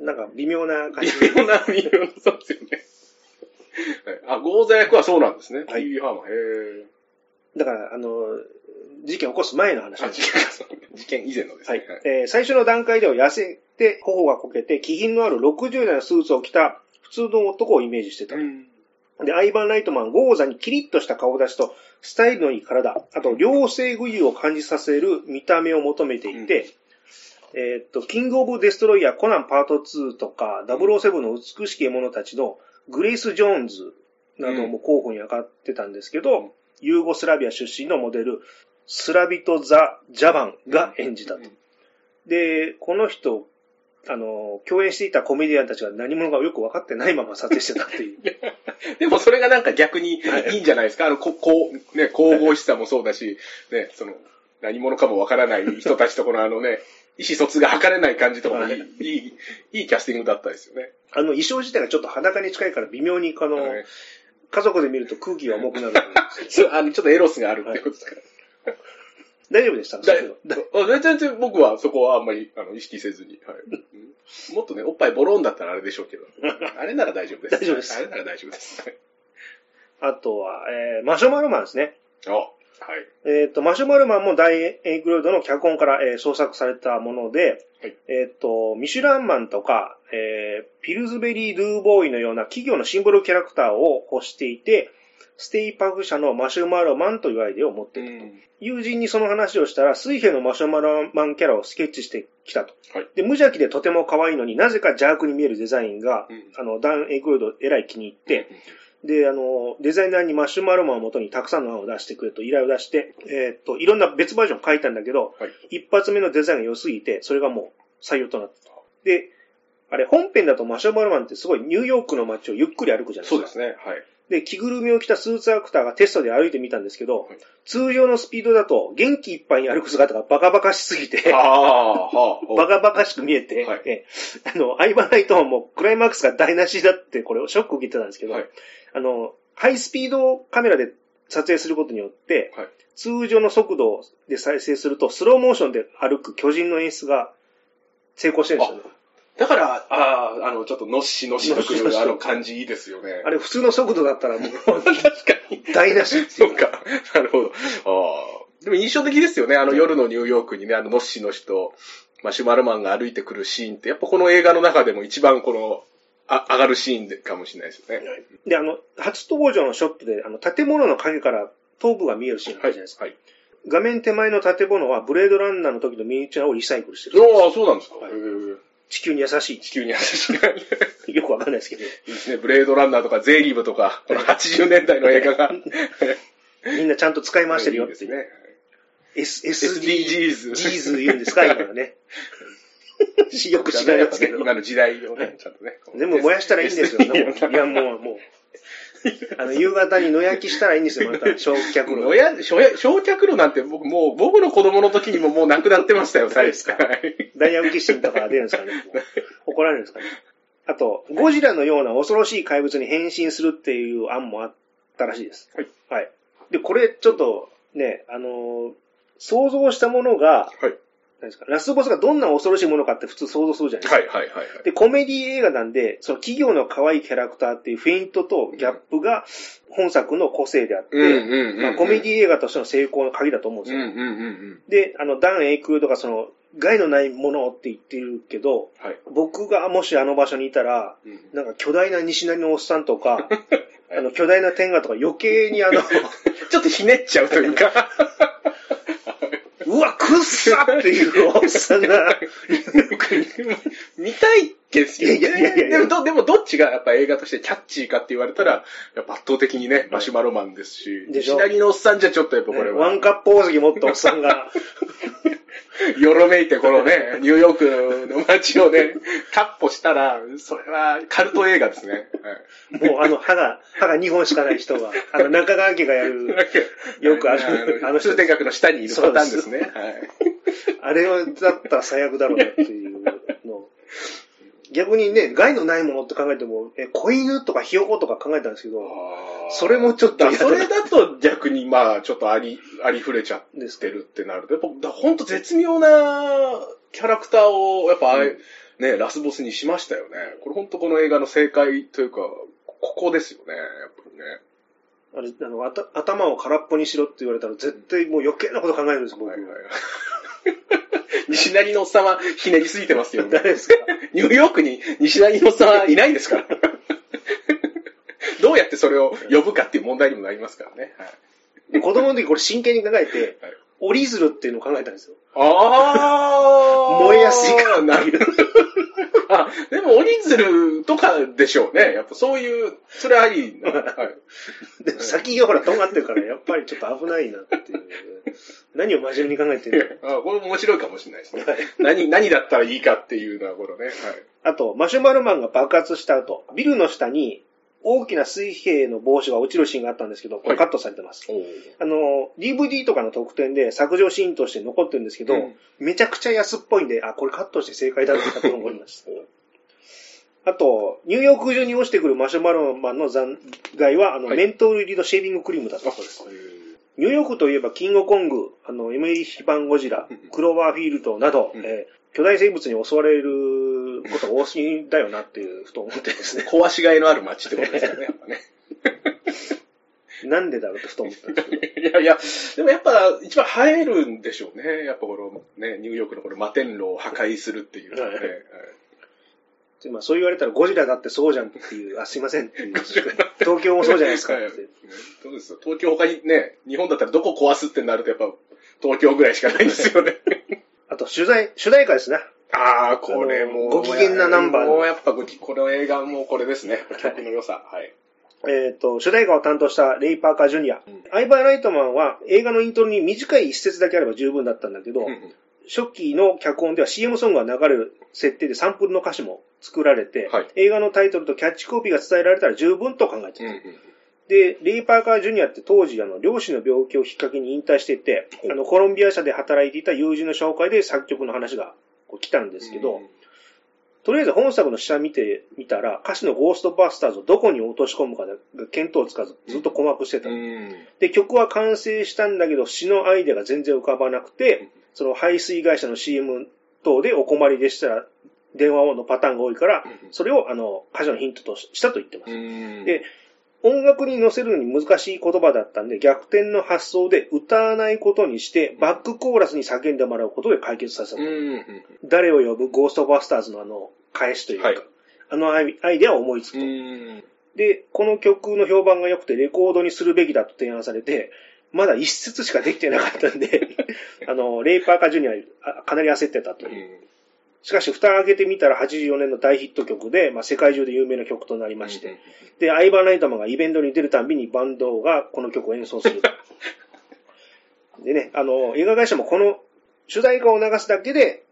なんか微妙な感じ微妙な、微妙な、そうですよね。はいあ、ゴーザ役はそうなんですね。はい PB ハーマン。へだから、あの、事件を起こす前の話です事件事件以前のですはいね。はい。えー最初の段階では痩せて、頬がこけて、気品のある60代のスーツを着た普通の男をイメージしてた。うんで、アイバン・ライトマン、ゴーザにキリッとした顔立ちと、スタイルのいい体、あと、両性具有を感じさせる見た目を求めていて、えーっと、キング・オブ・デストロイヤー、コナンパート2とか、007の美しき獲物たちのグレイス・ジョーンズなども候補に上がってたんですけど、うん。ユーゴスラビア出身のモデル、スラビト・ザ・ジャバンが演じたと。で、この人、あの、共演していたコメディアンたちが何者かよく分かってないまま撮影してたっていう。でもそれがなんか逆にはいいいんじゃないですか？あの、こ、こう、ね、神々しさもそうだし、ね、その、何者かもわからない人たちとこの あのね、意思疎通が図れない感じとかもいい、はいいい、いいキャスティングだったですよね。あの衣装自体がちょっと裸に近いから微妙にこの、はい家族で見ると空気が重くなる。そうあのちょっとエロスがあるってことですから。大丈夫でした？だだあ全然僕はそこはあんまりあの意識せずに、はい。うん。もっとね、おっぱいボロンだったらあれでしょうけど、あれなら大丈夫です。大丈夫です。あれなら大丈夫です。はい。あとは、えー、マシュマロマンですね。あ、はい。えっ、と、マシュマロマンもダン・エイクロイドの脚本から、えー創作されたもので、はい。えっ、と、ミシュランマンとか、えーピルズベリー・ドゥーボーイのような企業のシンボルキャラクターを欲していて、ステイパフ社のマシュマロマンというアイデアを持っていると。友人にその話をしたら、水平のマシュマロマンキャラをスケッチしてきたと。はいで、無邪気でとても可愛いのになぜか邪悪に見えるデザインが、うんあの、ダン・エイクロイドえらい気に入って、で、あの、デザイナーにマシュマロマンを元にたくさんの案を出してくれと依頼を出して、えーっと、いろんな別バージョンを書いたんだけど、はい一発目のデザインが良すぎて、それがもう採用となった。で、あれ、本編だとマシュマロマンってすごいニューヨークの街をゆっくり歩くじゃないですか。そうですね、はい。で、着ぐるみを着たスーツアクターがテストで歩いてみたんですけど、はい。通常のスピードだと元気いっぱいに歩く姿がバカバカしすぎて、はあ、バカバカしく見えて、はい。えあの、アイバーナイトマンもクライマックスが台無しだって、これをショック受けてたんですけど、はい。あの、ハイスピードカメラで撮影することによって、はい。通常の速度で再生すると、スローモーションで歩く巨人の演出が成功してるんですよね。だから、ああ、あの、ちょっとのっしのしとくるあの感じいいですよね。あれ普通の速度だったらもう 確かに。台無しっていそううか。なるほど。ああ。でも印象的ですよね。あの夜のニューヨークにね、あのノッシの人、マシュマロマンが歩いてくるシーンって、やっぱこの映画の中でも一番この、あ上がるシーンでかもしれないですよね。で、あの、初登場のショットで、あの、建物の影から頭部が見えるシーンがあはい。るじゃないですか。はい。画面手前の建物はブレードランナーの時のミニチュアをリサイクルしてる。ああ、そうなんですか。はいへえ地球に優し地球に優しい。いい。よくわかんないですけど、いですね。ブレードランナーとかゼーリブとか、この80年代の映画が。みんなちゃんと使い回してるよっていう。いいですね。S、SDGs。SDGs 言うんですか今は ね。よく知らないですけど。今の時代をね、ちゃんとね。全部燃やしたらいいんですよ。いや、もう、もう。あの、夕方に野焼きしたらいいんですよ、また。焼却炉。のや焼焼却炉なんて僕もう、僕の子供の時にももうなくなってましたよ、最初。はいダイヤムキッシンとか出るんですかね。怒られるんですかね。あと、ゴジラのような恐ろしい怪物に変身するっていう案もあったらしいです。はい。はい。で、これちょっとね、あのー想像したものが、はい。何ですか、ラスボスがどんな恐ろしいものかって普通想像するじゃないですか。はいはいはいはい。で、コメディ映画なんで、その企業の可愛いキャラクターっていうフェイントとギャップが本作の個性であって、まあ、コメディ映画としての成功の鍵だと思うんですよ。うんうんうんうん。で、あの、ダン・エイクルとかその、害のないものって言ってるけど、はい。僕がもしあの場所にいたら、うんなんか巨大な西成のおっさんとか、あの、巨大な天下とか余計にあの、ちょっとひねっちゃうというか。くっさっていうおっさんが、見たいですよね。いやいやいやでもど、でもどっちがやっぱ映画としてキャッチーかって言われたら、やっぱ圧倒的にね、マシュマロマンですし、でしょ西成のおっさんじゃちょっとやっぱこれは、ワンカップ大関持ったおっさんが、よろめいてこのね、ニューヨークの街をね、カッポしたら、それはカルト映画ですね。はいもうあの歯が、歯が2本しかない人が、あの中川家がやる、よくあるあの、通天閣の下にいるパターンですね。はい。あれだったら最悪だろうなっていうの。逆にね、害のないものって考えても、え、子犬とかひよことか考えたんですけど、それもちょっとそれだと逆にまあちょっとあり、ありふれちゃってるってなると、やっぱだほんと絶妙なキャラクターをやっぱあれ、ね、ラスボスにしましたよね。これほんとこの映画の正解というか、ここですよね、やっぱりね。あれ、あの、あた頭を空っぽにしろって言われたら絶対もう余計なこと考えるんです、僕。はいはい。西成のおっさんはひねりすぎてますよね。誰ですか？ニューヨークに西成のおっさんはいないんですから。どうやってそれを呼ぶかっていう問題にもなりますからね。はいで子供の時これ真剣に考えてはい、折り鶴っていうのを考えたんですよ。あー。燃えやすいかなるあ、でも折り鶴とかでしょうね。やっぱそういう、それありな。はい。で先がほら、とんがってるから、やっぱりちょっと危ないなっていう。何を真面目に考えてるあこれ面白いかもしれないですね何、何だったらいいかっていうのは、このね。はい。あと、マシュマロマンが爆発した後、ビルの下に大きな水平の帽子が落ちるシーンがあったんですけど、これカットされてます。おーあの、DVD とかの特典で削除シーンとして残ってるんですけど、うん。めちゃくちゃ安っぽいんで、あ、これカットして正解だったと思いました。あと、ニューヨーク中に落ちてくるマシュマロマンの残骸は、あの、はい。メントール入りのシェービングクリームだったそうです。ニューヨークといえば、キングコング、あの、エメリヒバンゴジラうん、クローバーフィールドなど、うん。えー巨大生物に襲われることが多すぎだよなっていう、ふと思ってですね。壊しがいのある街ってことですよね、やっぱね。なんでだろうってふと思ったんですけど。いやいや、でもやっぱ一番映えるんでしょうね。やっぱこのね、ニューヨークのこの摩天楼を破壊するっていうのはね。はいはいでまあ、そう言われたらゴジラだってそうじゃんっていう、あ、すいませんっていう。東京もそうじゃないですかって。はいそうですよ。東京他にね、日本だったらどこ壊すってなるとやっぱ東京ぐらいしかないんですよね。あと、取材、主題歌ですね。ああ、これもう。ご機嫌なナンバーもうやっぱごき、この映画もこれですね。曲の良さ。はい。えっ、と、主題歌を担当したレイ・パーカー・ジュニア。うんアイバー・ライトマンは映画のイントロに短い一節だけあれば十分だったんだけど、うんうん初期の脚本では CM ソングが流れる設定でサンプルの歌詞も作られて、はい映画のタイトルとキャッチコピーが伝えられたら十分と考えていた。うんうんで、レイ・パーカー・ジュニアって当時、あの、両親の病気をきっかけに引退していて、あの、コロンビア社で働いていた友人の紹介で作曲の話がこう来たんですけど、とりあえず本作の下見てみたら、歌詞のゴーストバスターズをどこに落とし込むかが見当つかず、ずっと困惑してた。うん。で、曲は完成したんだけど、詩のアイデアが全然浮かばなくて、その排水会社の CM 等でお困りでしたら、電話のパターンが多いから、それをあの、歌詞のヒントとしたと言ってます。うんで、音楽に乗せるのに難しい言葉だったんで、逆転の発想で歌わないことにして、バックコーラスに叫んでもらうことで解決させた。うんうん誰を呼ぶ？ゴーストバスターズのあの、返しというか、はいあのアイデアを思いつくうと。ん。で、この曲の評判が良くてレコードにするべきだと提案されて、まだ一節しかできてなかったんで、あの、レイ・パーカー・ジュニアあかなり焦ってたという。しかし、蓋を開けてみたら84年の大ヒット曲で、まあ、世界中で有名な曲となりまして、で、アイバー・ナイトマンがイベントに出るたんびにバンドがこの曲を演奏する。でね、あの、映画会社もこの主題歌を流すだけで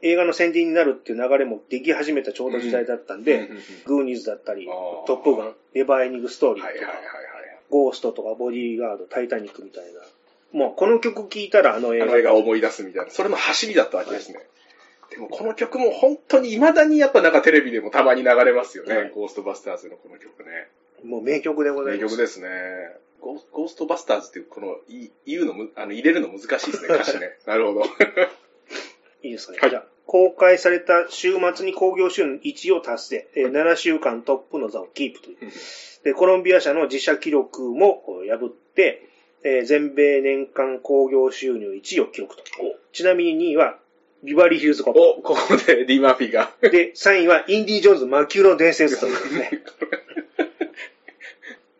映画の宣伝になるっていう流れもでき始めたちょうど時代だったんで、グーニーズだったり、トップガン、エヴァーエニングストーリーとか、はいはいはいはい。ゴーストとかボディーガード、タイタニックみたいな。もうこの曲聴いたらあの映画。あの映画を思い出すみたいな。それの走りだったわけですね。でもこの曲も本当に未だにやっぱなんかテレビでもたまに流れますよね。はいゴーストバスターズのこの曲ね。もう名曲でございます。名曲ですね。ゴーストバスターズっていうこのい言うのむ、あの入れるの難しいですね、歌詞ね。なるほど。いいですかね。はいじゃあ、公開された週末に興行収入1位を達成、えー7週間トップの座をキープという。で、コロンビア社の自社記録も破って、えー全米年間興行収入1位を記録と。ちなみに2位は、ビバリーヒルズコップ。お、ここでディ・マーフィーが。で、3位は、インディ・ジョーンズ魔球の伝説というね。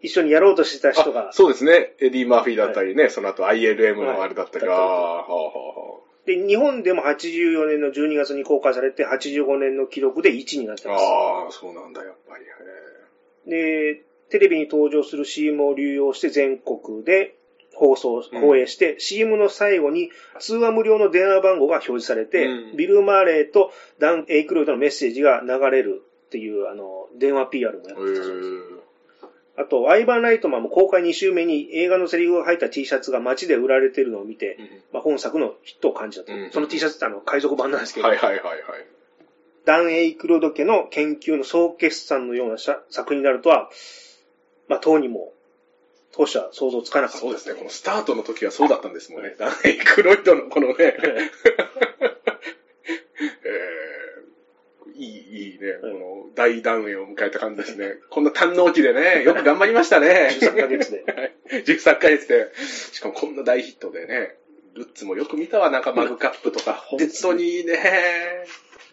一緒にやろうとしてた人があ、そうですね。エディ・マーフィーだったりね、その後 ILM のあれだったり、はいああ、はあはあはで、日本でも84年の12月に公開されて、85年の記録で1位になってあ。ます。ああ、そうなんだ、やっぱり。へで、テレビに登場する CM を流用して全国で放送、うん放映して、CM の最後に通話無料の電話番号が表示されて、うんビル・マーレーとダン・エイクロイドのメッセージが流れるっていう、あの、電話 PR もやってたそうです。え。あと、アイバン・ライトマンも公開2週目に映画のセリフが入った T シャツが街で売られてるのを見て、まあ、本作のヒットを感じたと。うんその T シャツってあの、海賊版なんですけど、はいはいはいはい。ダン・エイクロイド家の研究の総決算のような作作品になるとは、まあ、当にも、当初は想像つかなかった。そうですね、このスタートの時はそうだったんですもんね。ダン・エイクロイドのこのね、えーいい、いいね、この大団円を迎えた感じですね。こんな堪能期でね、よく頑張りましたね。13ヶ月で。はい13ヶ月で。しかもこんな大ヒットでね、ルッツもよく見たわ、なんかマグカップとか、本当にいいね。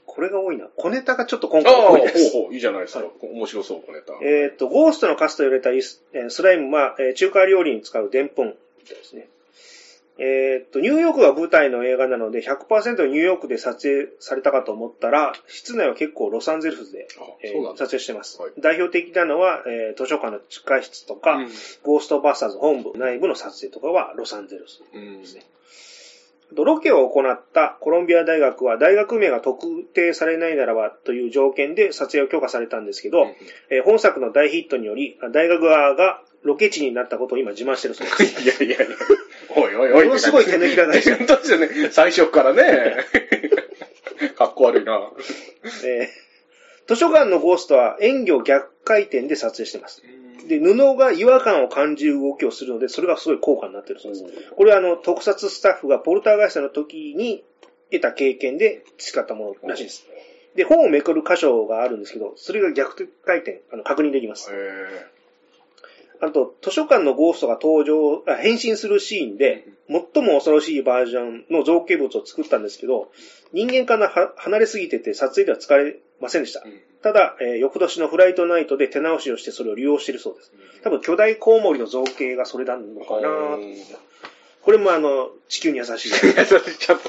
これが多いな。小ネタがちょっと今回多いです。ほう、いいじゃないですか。はい面白そう、このネタ。えっ、と、ゴーストのカスと言われたイスえースライムは、えー中華料理に使うデンプンですね。えっ、と、ニューヨークが舞台の映画なので100%ニューヨークで撮影されたかと思ったら、室内は結構ロサンゼルスで、あえー。撮影してます。はい代表的なのは、えー図書館の地下室とか、うんゴーストバスターズ本部内部の撮影とかはロサンゼルス。うんですねとロケを行ったコロンビア大学は大学名が特定されないならばという条件で撮影を許可されたんですけど、えー本作の大ヒットにより大学側がロケ地になったことを今自慢してるそうです。いやいやいや、おいおいおい。ものすごい手のひら返し本当ですよね。最初からね。かっこ悪いな。えー図書館のゴーストは演技を逆回転で撮影しています。で、布が違和感を感じる動きをするので、それがすごい効果になってるそうです。これはあの、特撮スタッフがポルターガイストの時に得た経験で培ったものらしいです。で、本をめくる箇所があるんですけど、それが逆回転、あの、確認できます。へあと、図書館のゴーストが登場、あ変身するシーンで、最も恐ろしいバージョンの造形物を作ったんですけど、人間からは離れすぎてて撮影では使えませんでした。ただ、えー翌年のフライトナイトで手直しをしてそれを利用しているそうです。多分巨大コウモリの造形がそれなのかなこれもあの、地球に優しい。いや、それちゃんと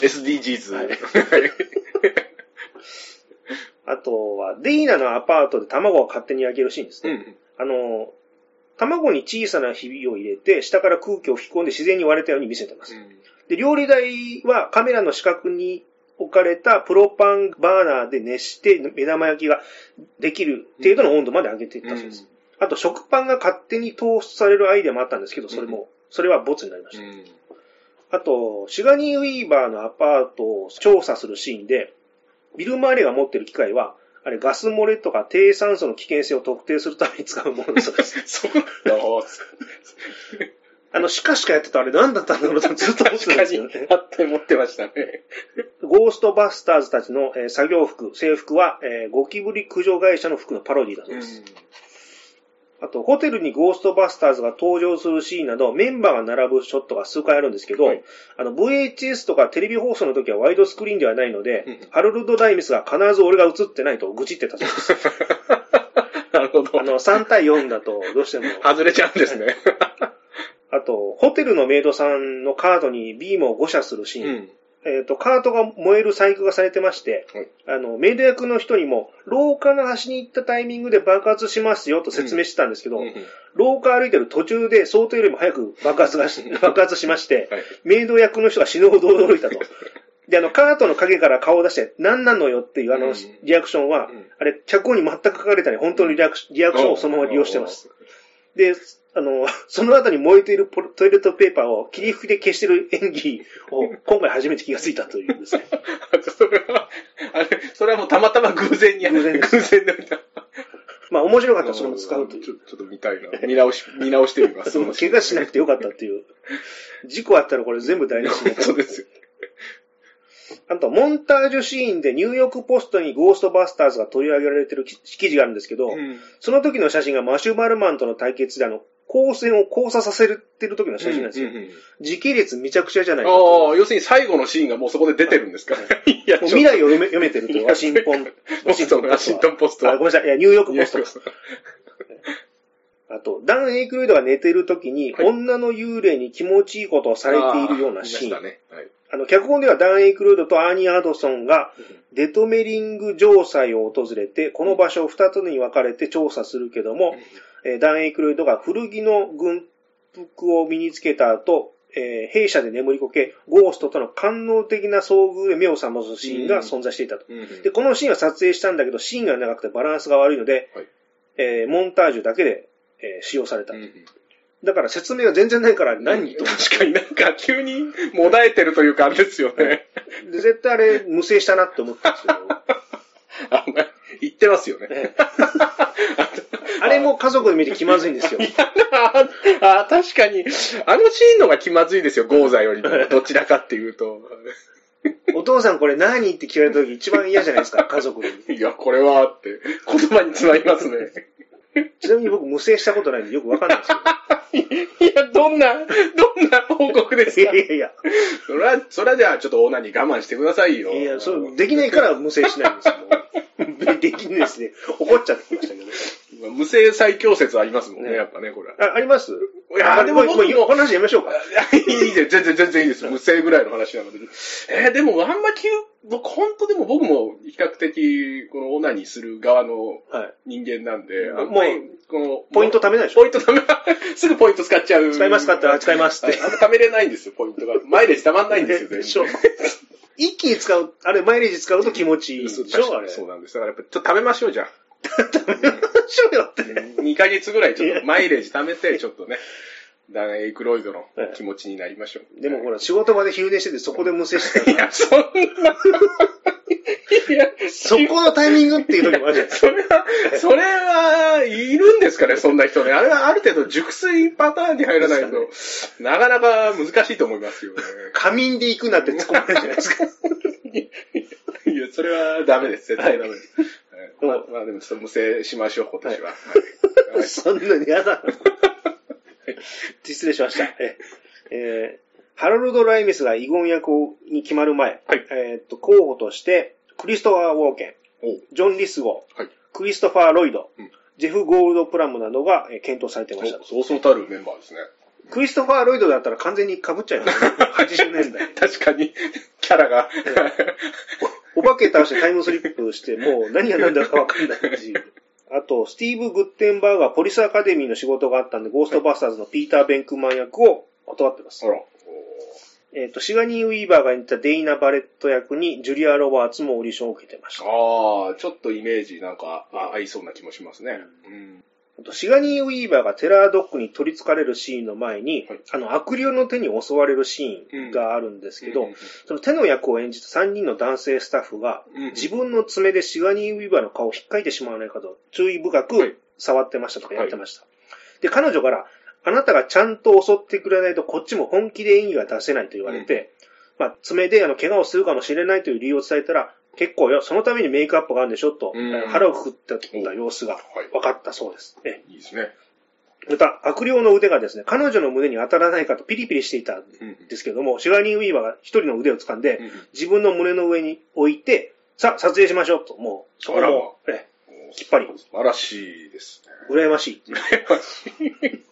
SDGs。はいあとは、デイナのアパートで卵を勝手に焼けるシーンですね。うん。あの、卵に小さなひびを入れて、下から空気を吹き込んで自然に割れたように見せてます。で、料理台はカメラの四角に置かれたプロパンバーナーで熱して目玉焼きができる程度の温度まで上げていったそうです。あと食パンが勝手にトーストされるアイデアもあったんですけど、それも、それはボツになりました。あと、シガニー・ウィーバーのアパートを調査するシーンで、ビル・マーレが持っている機械は、あれガス漏れとか低酸素の危険性を特定するために使うものだそうです。そうなんだ。あの、シカシカやってたあれ何だったんだろうと ずっと思ってたんですよね。あって持ってましたね。ゴーストバスターズたちの、えー作業服、制服は、えーゴキブリ駆除会社の服のパロディだそうです。あと、ホテルにゴーストバスターズが登場するシーンなど、メンバーが並ぶショットが数回あるんですけど、はいあの、VHS とかテレビ放送の時はワイドスクリーンではないので、うんハロルド・ダイミスが必ず俺が映ってないと愚痴ってたそうです。なるほどあ。の、3対4だとどうしても。外れちゃうんですね。あと、ホテルのメイドさんのカードにビームを誤射するシーン。うん。えっ、と、カートが燃える細工がされてまして、はいあの、メイド役の人にも、廊下の端に行ったタイミングで爆発しますよと説明してたんですけど、うん廊下歩いてる途中で想定よりも早く爆発がし、爆発しまして、はいメイド役の人が死ぬほど驚いたと。で、あの、カートの影から顔を出して、何なのよっていうあのうん、リアクションは、うんあれ、脚本に全く書かれたり、本当にリアクシリアクションをそのまま利用してます。。で、あの、その後に燃えているポトイレットペーパーを霧吹きで消してる演技を 今回初めて気がついたというですね。それは、あれ、それはもうたまたま偶然に、偶然偶然で見た。まあ面白かったらそれも使うという。ちょちょっと見たいな。見直し、見直してみます。そう怪我しなくてよかったっていう。事故あったらこれ全部台無しになっちゃうですよ。あと、モンタージュシーンでニューヨークポストにゴーストバスターズが取り上げられてる記記事があるんですけど、うんその時の写真がマシュマルマンとの対決であの、光線を交差させてる時の写真なんですよ。うんうんうん時系列めちゃくちゃじゃないああ、要するに最後のシーンがもうそこで出てるんですかいや、もう未来を読め読めてるというワシントン、ワシントン、ワシントンポスト。あごめんなさい。いや、ニューヨークポストニューヨークあと、ダン・エイクロイドが寝てる時に、はい女の幽霊に気持ちいいことをされているようなシーン。あ,、あーね。はい。の、脚本ではダン・エイクロイドとアーニー・アドソンが、デトメリング城塞を訪れて、この場所を二つに分かれて調査するけども、えーダン・エイクロイドが古着の軍服を身につけた後、えー弊社で眠りこけ、ゴーストとの官能的な遭遇で目を覚ますシーンが存在していたと。で、このシーンは撮影したんだけど、シーンが長くてバランスが悪いので、はい。えーモンタージュだけで、えー使用された。うんうんだから説明が全然ないから何と思確かになんか急にもだえてるというかあれですよね。う。で、絶対あれ無声したなって思ったんですけど、あ言ってますよね。ええあれも家族で見て気まずいんですよ。ああ、確かに。あのシーンのが気まずいですよ、ゴーザよりも。どちらかっていうと。お父さんこれ何って聞かれた時一番嫌じゃないですか、家族で。いや、これはって、言葉に詰まりますね。ちなみに僕無声したことないんでよくわかんないですいや、どんな、どんな報告ですけど。か？いやいやいや。それは、それはじゃあちょっとオーナーに我慢してくださいよ。いや、そう、できないから無声しないんですよ。で できんですね。怒っちゃってましたけど。無声最強説ありますもんね、ねやっぱね、これは。あ、あります？いやでも僕ももうお話やめましょうか。いいです、全然、全然いいです。無声ぐらいの話なので。えーでも、あんま急、僕、本当でも僕も比較的、このオナニーする側のはい。人間なんで、もうあんまり、この、ポイント貯めないでしょポイント貯め、すぐポイント使っちゃう。使いますかって使いますってああんま貯めれないんですよ、ポイントが。マイレージ貯まんないんですよ、全でしょ一気に使う、あれ、マイレージ使うと気持ちいいでしょあれ。そうなんです。だからやっぱちょっと貯めましょう、じゃあ。しょよって。2ヶ月ぐらいちょっとマイレージ貯めて、ちょっとね、ダン・エイクロイドのはい気持ちになりましょう。でもほら、仕事場で昼寝しててそこで無声してたら、いや、そんな、いや、そこのタイミングっていう時もあるじゃないですか。それは、それは、いるんですかね、そんな人ね。あれはある程度熟睡パターンに入らないと、なかなか難しいと思いますよね。仮眠で行くなって突っ込まれるじゃないですか。いや、それはダメです。絶対ダメです。はいはいまあ、まあでも無声しましょう、今年は。はい そんなに嫌だ。失礼しました。ええーハロルド・ライミスが遺言役に決まる前、はいえーっと候補として、クリストファー・ウォーケン、ジョン・リスゴー、はいクリストファー・ロイド、うんジェフ・ゴールドブラムなどがえー検討されてました。そうそうたるメンバーですね。クリストファー・ロイドだったら完全に被っちゃいますね。80年代。確かに、キャラが。お化け倒してタイムスリップして、もう何が何だかわかんないし。あと、スティーブ・グッテンバーグ、ポリスアカデミーの仕事があったんで、ゴーストバスターズのピーター・ベンクマン役を断ってますあ。ら。えっ、と、シガニー・ウィーバーが演じたデイナ・バレット役に、ジュリア・ロバーツもオーディションを受けてました。ああ、ちょっとイメージなんか、あ合いそうな気もしますね。うん。シガニー・ウィーバーがテラードッグに取り憑かれるシーンの前に、はい。あの、悪霊の手に襲われるシーンがあるんですけど、うんその手の役を演じた3人の男性スタッフが、うん自分の爪でシガニー・ウィーバーの顔を引っかいてしまわないかと注意深はい。く触ってましたとかやってました。で、彼女から、あなたがちゃんと襲ってくれないとこっちも本気で演技が出せないと言われて、まあ、爪であの怪我をするかもしれないという理由を伝えたら、結構よ、そのためにメイクアップがあるんでしょと、うん腹をくくってた様子がはい分かったそうです。えいいですね。また、悪霊の腕がですね、彼女の胸に当たらないかとピリピリしていたんうんですけども、シガニー・ウィーバーが一人の腕を掴んで、うん自分の胸の上に置いて、さあ、撮影しましょうと、もう、そこも、えきっぱり素晴らしいですね。羨ましい。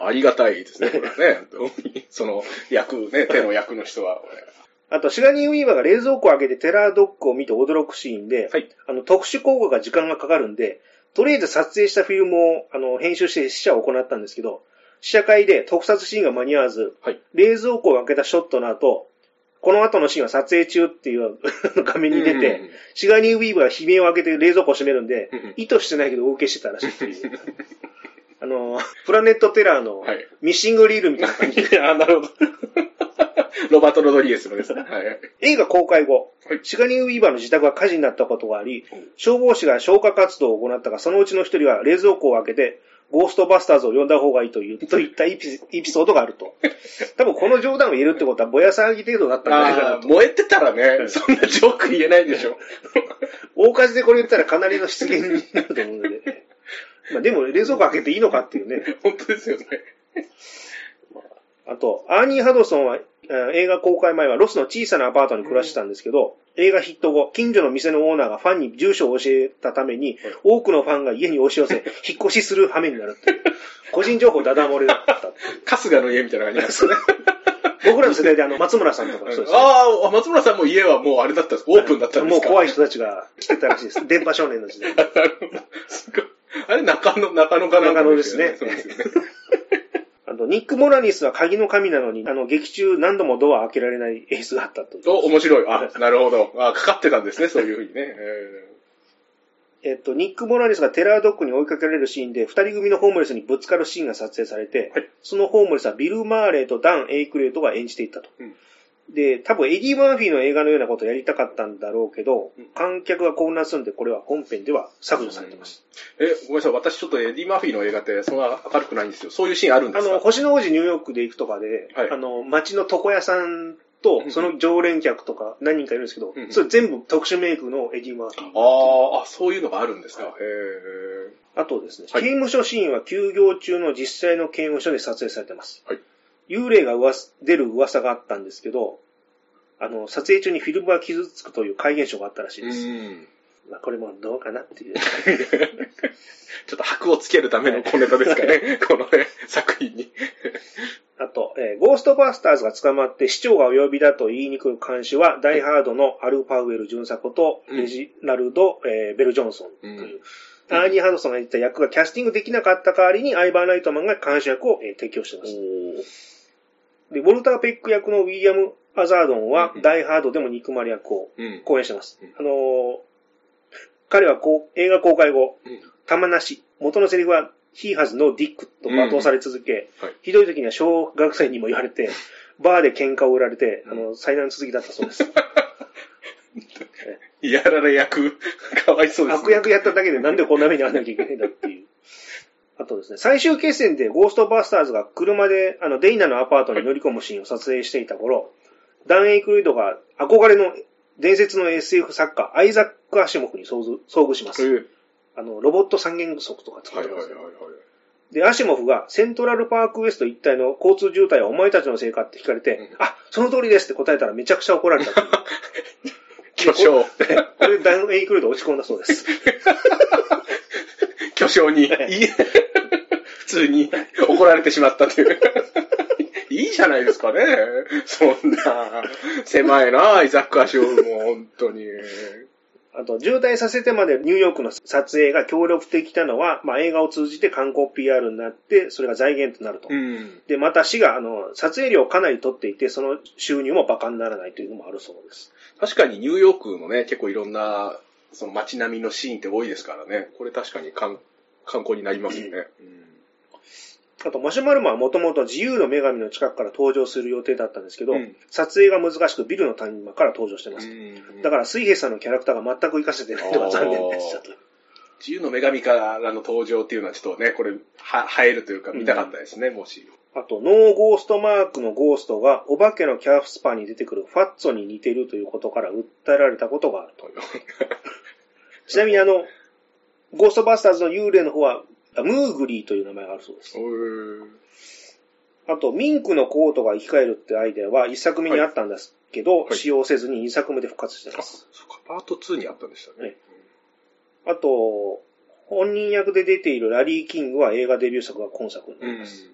ありがたいですね、これはね。その役、ね、手の役の人は。あと、シガニー・ウィーバーが冷蔵庫を開けてテラードッグを見て驚くシーンで、はい。あの、特殊効果が時間がかかるんで、とりあえず撮影したフィルムを、あの、編集して試写を行ったんですけど、試写会で特撮シーンが間に合わず、はい。冷蔵庫を開けたショットの後、この後のシーンは撮影中っていう 画面に出て、うんうんうん。シガニー・ウィーバーが悲鳴を上げて冷蔵庫を閉めるんで、うんうん。意図してないけど大受けしてたらしいっていう。あの、プラネットテラーのはい。ミッシングリールみたいな感じで、あ、なるほど。ロバート・ロドリゲスのですね。はい。映画公開後、はいシガニー・ウィーバーの自宅が火事になったことがありうん、消防士が消火活動を行ったが、そのうちの一人は冷蔵庫を開けて、ゴーストバスターズを呼んだ方がいいという、といったエピエピソードがあると。多分この冗談を言えるってことは、ぼや騒ぎ程度だったんじゃないかなと。燃えてたらね、そんなジョーク言えないでしょ。大火事でこれ言ったらかなりの失言になると思うので。まあでも冷蔵庫開けていいのかっていうね。本当ですよね。あと、アーニー・ハドソンは、えー映画公開前はロスの小さなアパートに暮らしてたんですけど、映画ヒット後、近所の店のオーナーがファンに住所を教えたために、多くのファンが家に押し寄せ、引っ越しする羽目になるっていう。個人情報ダダ漏れだった。春日の家みたいな感じなんですね。僕らの世代であの、松村さんとかそうですね。ああ、松村さんも家はもうあれだったんですオープンだったんですか？もう怖い人たちが来てたらしいです。電波少年の時代。すごい。あれ中野、中野かな中野ですねそうですよね。あと、リック・モラニスは鍵の神なのに、あの、劇中何度もドア開けられない演出があったと。お、面白い。あ、なるほど。あ、かかってたんですね、そういうふうにね。ええっと、リック・モラニスがテラードッグに追いかけられるシーンで、二人組のホームレスにぶつかるシーンが撮影されて、はいそのホームレスはビル・マーレーとダン・エイクロイドが演じていたと。うんで、多分エディ・マーフィーの映画のようなことをやりたかったんだろうけど、うん観客が混乱するんで、これは本編では削除されてます。ーえ、ごめんなさい。私ちょっとエディ・マーフィーの映画ってそんな明るくないんですよ。そういうシーンあるんであの、すか星の王子ニューヨークで行くとかで、はいあの、街の床屋さんとう、んその常連客とか何人かいるんですけど、うんそれ全部特殊メイクのエディ・マーフィー。あーあ、そういうのがあるんですか？はいへえ。あとですね、はい刑務所シーンは休業中の実際の刑務所で撮影されてます。はい幽霊が噂出る噂があったんですけど、あの、撮影中にフィルムが傷つくという怪現象があったらしいうです。ん。まあ、これもどうかなっていう。ちょっと箔をつけるための小ネタですかね。このね、作品に。あと、えーゴーストバスターズが捕まって市長がお呼びだと言いに来る監視は、ダイハードのアル・パウエル巡査こと、うんレジナルド、えーベル・ジョンソンという、うんアーニー・ハドソンが言った役がキャスティングできなかった代わりに、アイバー・ナイトマンが監視役を、えー提供しています。で、ウォルター・ペック役のウィリアム・アザードンは、うんダイハードでも憎まれ役をうん。公演してます。うんあのー彼はこう映画公開後、うん玉なし、元のセリフは、He has no dick と罵倒され続け、はいひどい時には小学生にも言われて、バーで喧嘩を売られて、あの、災難続きだったそうです。やられ役、かわいそうです、悪役やっただけでなんでこんな目に遭わなきゃいけないんだっていう。あとですね、最終決戦でゴーストバスターズが車であのデイナのアパートに乗り込むシーンを撮影していた頃、ダン・エイクルイドが憧れの伝説の SF 作家、アイザック・アシモフに遭遇遭遇します。えあの、ロボット三原則とか作はいってます、はいはいはい。で、アシモフがセントラルパークウエスト一帯の交通渋滞はお前たちのせいかって聞かれて、うんあ、その通りですって答えたらめちゃくちゃ怒られた。巨匠。これダン・エイクルイド落ち込んだそうです。巨匠に、いい普通に怒られてしまったという。いいじゃないですかね。そんな、狭いな、イザック・アシオフも、本当に。あと、渋滞させてまでニューヨークの撮影が協力的なのは、まあ、映画を通じて観光 PR になって、それが財源となると。ん。で、また市が、あの、撮影料をかなり取っていて、その収入も馬鹿にならないというのもあるそうです。確かにニューヨークのね、結構いろんな、その街並みのシーンって多いですからね。これ確かに観観光になりますよね。あと、マシュマルマンはもともと自由の女神の近くから登場する予定だったんですけど、うん撮影が難しくビルの谷間から登場してます。うんだから、水平さんのキャラクターが全く活かせてないのが残念でしたと。自由の女神からの登場っていうのはちょっとね、これ、は、映えるというか見たかったですね、もし。あと、ノーゴーストマークのゴーストが、お化けのキャフスパーに出てくるファッツォに似ているということから訴えられたことがあると。ちなみにあの、ゴーストバスターズの幽霊の方は、あムーグリーという名前があるそうです。あと、ミンクのコートが生き返るってアイデアは一作目にあったんですけど、はい使用せずに二作目で復活してあ、ます。そっか、パート2にあったんでしたね。あと、本人役で出ているラリー・キングは映画デビュー作が今作になります。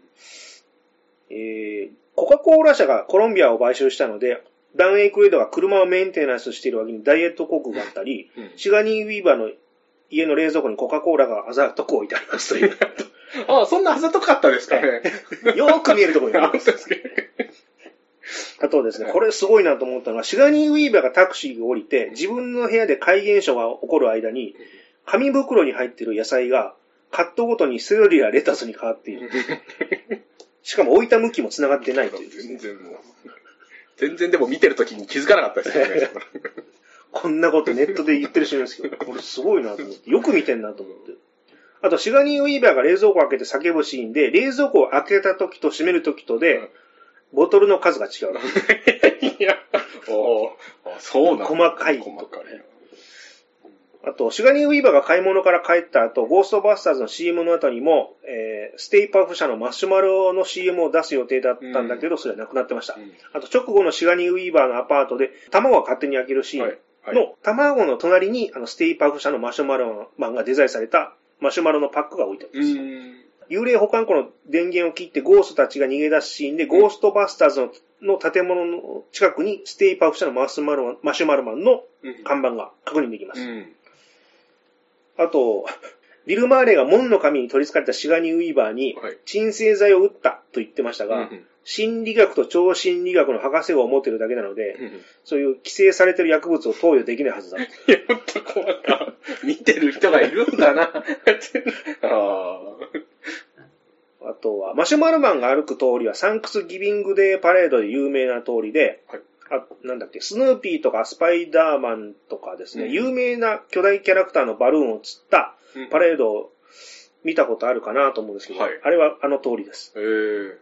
えー、コカ・コーラ社がコロンビアを買収したので、ダン・エイクレイドが車をメンテナンスしている脇にダイエット航空があったり、うんシガニー・ウィーバーの家の冷蔵庫にコカ・コーラがあざとく置いてありますという。あ、そんなあざとかったですかね。よーく見えるところにああ、ります。あとですね、これすごいなと思ったのは、シガニー・ウィーバーがタクシーを降りて、自分の部屋で怪現象が起こる間に、紙袋に入っている野菜が、カットごとにセロリやレタスに変わっている。しかも置いた向きも繋がってないという全然もう。全然でも見てるときに気づかなかったですよね。こんなことネットで言ってる人いるんですけど、これすごいなと思って、よく見てんなと思って。あと、シガニー・ウィーバーが冷蔵庫を開けて叫ぶシーンで、冷蔵庫を開けた時と閉める時とで、うんボトルの数が違う。いや、おそうなんだ細かい細かい。あと、シガニー・ウィーバーが買い物から帰った後、ゴーストバスターズの CM の後にも、えー、ステイパフ社のマシュマロの CM を出す予定だったんだけど、それはなくなってました。うんあと、直後のシガニー・ウィーバーのアパートで、卵が勝手に開けるシーンはい。はい。の、卵の隣に、あの、ステイパフ社のマシュマロマンがデザインされたマシュマロのパックが置いてあうるんです。ーん。幽霊保管庫の電源を切ってゴーストたちが逃げ出すシーンで、ゴーストバスターズのの建物の近くにステイパフ社のマシュマロマンマシュマロマンのうん看板が確認できます。うん。あと、ビル・マーレーが門の紙に取り憑かれたシガニー・ウィーバーにはい、鎮静剤を打ったと言ってましたが、うん心理学と超心理学の博士号を持っているだけなので、うんそういう規制されている薬物を投与できないはずだ。い や、ほんと怖かった。見てる人がいるんだな。ああとは、マシュマロマンが歩く通りはサンクスギビングデーパレードで有名な通りで、はいあなんだっけ、スヌーピーとかスパイダーマンとかですね、うん。有名な巨大キャラクターのバルーンを釣ったーパレードを見たことあるかなと思うんですけど、はい。あれはあの通りです。えー。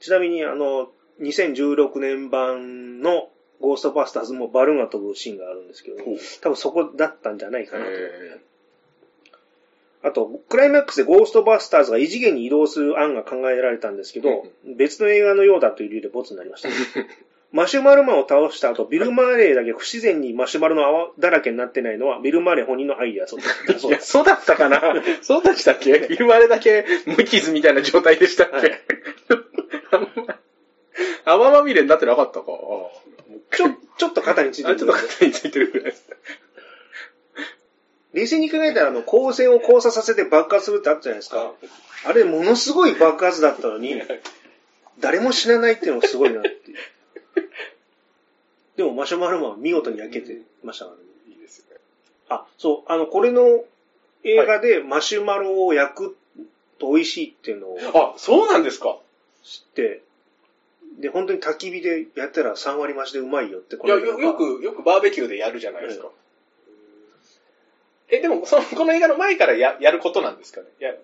ちなみに、あの、2016年版のゴーストバスターズもバルーンが飛ぶシーンがあるんですけど、多分そこだったんじゃないかなと。えあと、クライマックスでゴーストバスターズが異次元に移動する案が考えられたんですけど、別の映画のようだという理由でボツになりました。マシュマロマンを倒した後、ビル・マーレーだけ不自然にマシュマロの泡だらけになってないのは、ビル・マーレー本人のアイデアだそうだ そう。そうだったかな？そうでしたっけ？ビルマレだけ無傷みたいな状態でしたっはいけ泡まみれになってなかったか？あちょ、ちょっと肩についてあ、るちょっと肩についてるぐらい。冷静に考えたら、あの、光線を交差させて爆発するってあったじゃないですか。あれ、ものすごい爆発だったのに、誰も死なないっていうのもすごいなっていう。でも、マシュマロマンは見事に焼けてましたからね。いいですよね。あ、そう、あの、これの映画でマシュマロを焼くと美味しいっていうのをあ、そうなんですか知って、で、本当に焚き火でやったら3割増しでうまいよって、こいや、よよく、よくバーベキューでやるじゃないですか。え、でも、その、この映画の前からや、やることなんですかね？いや、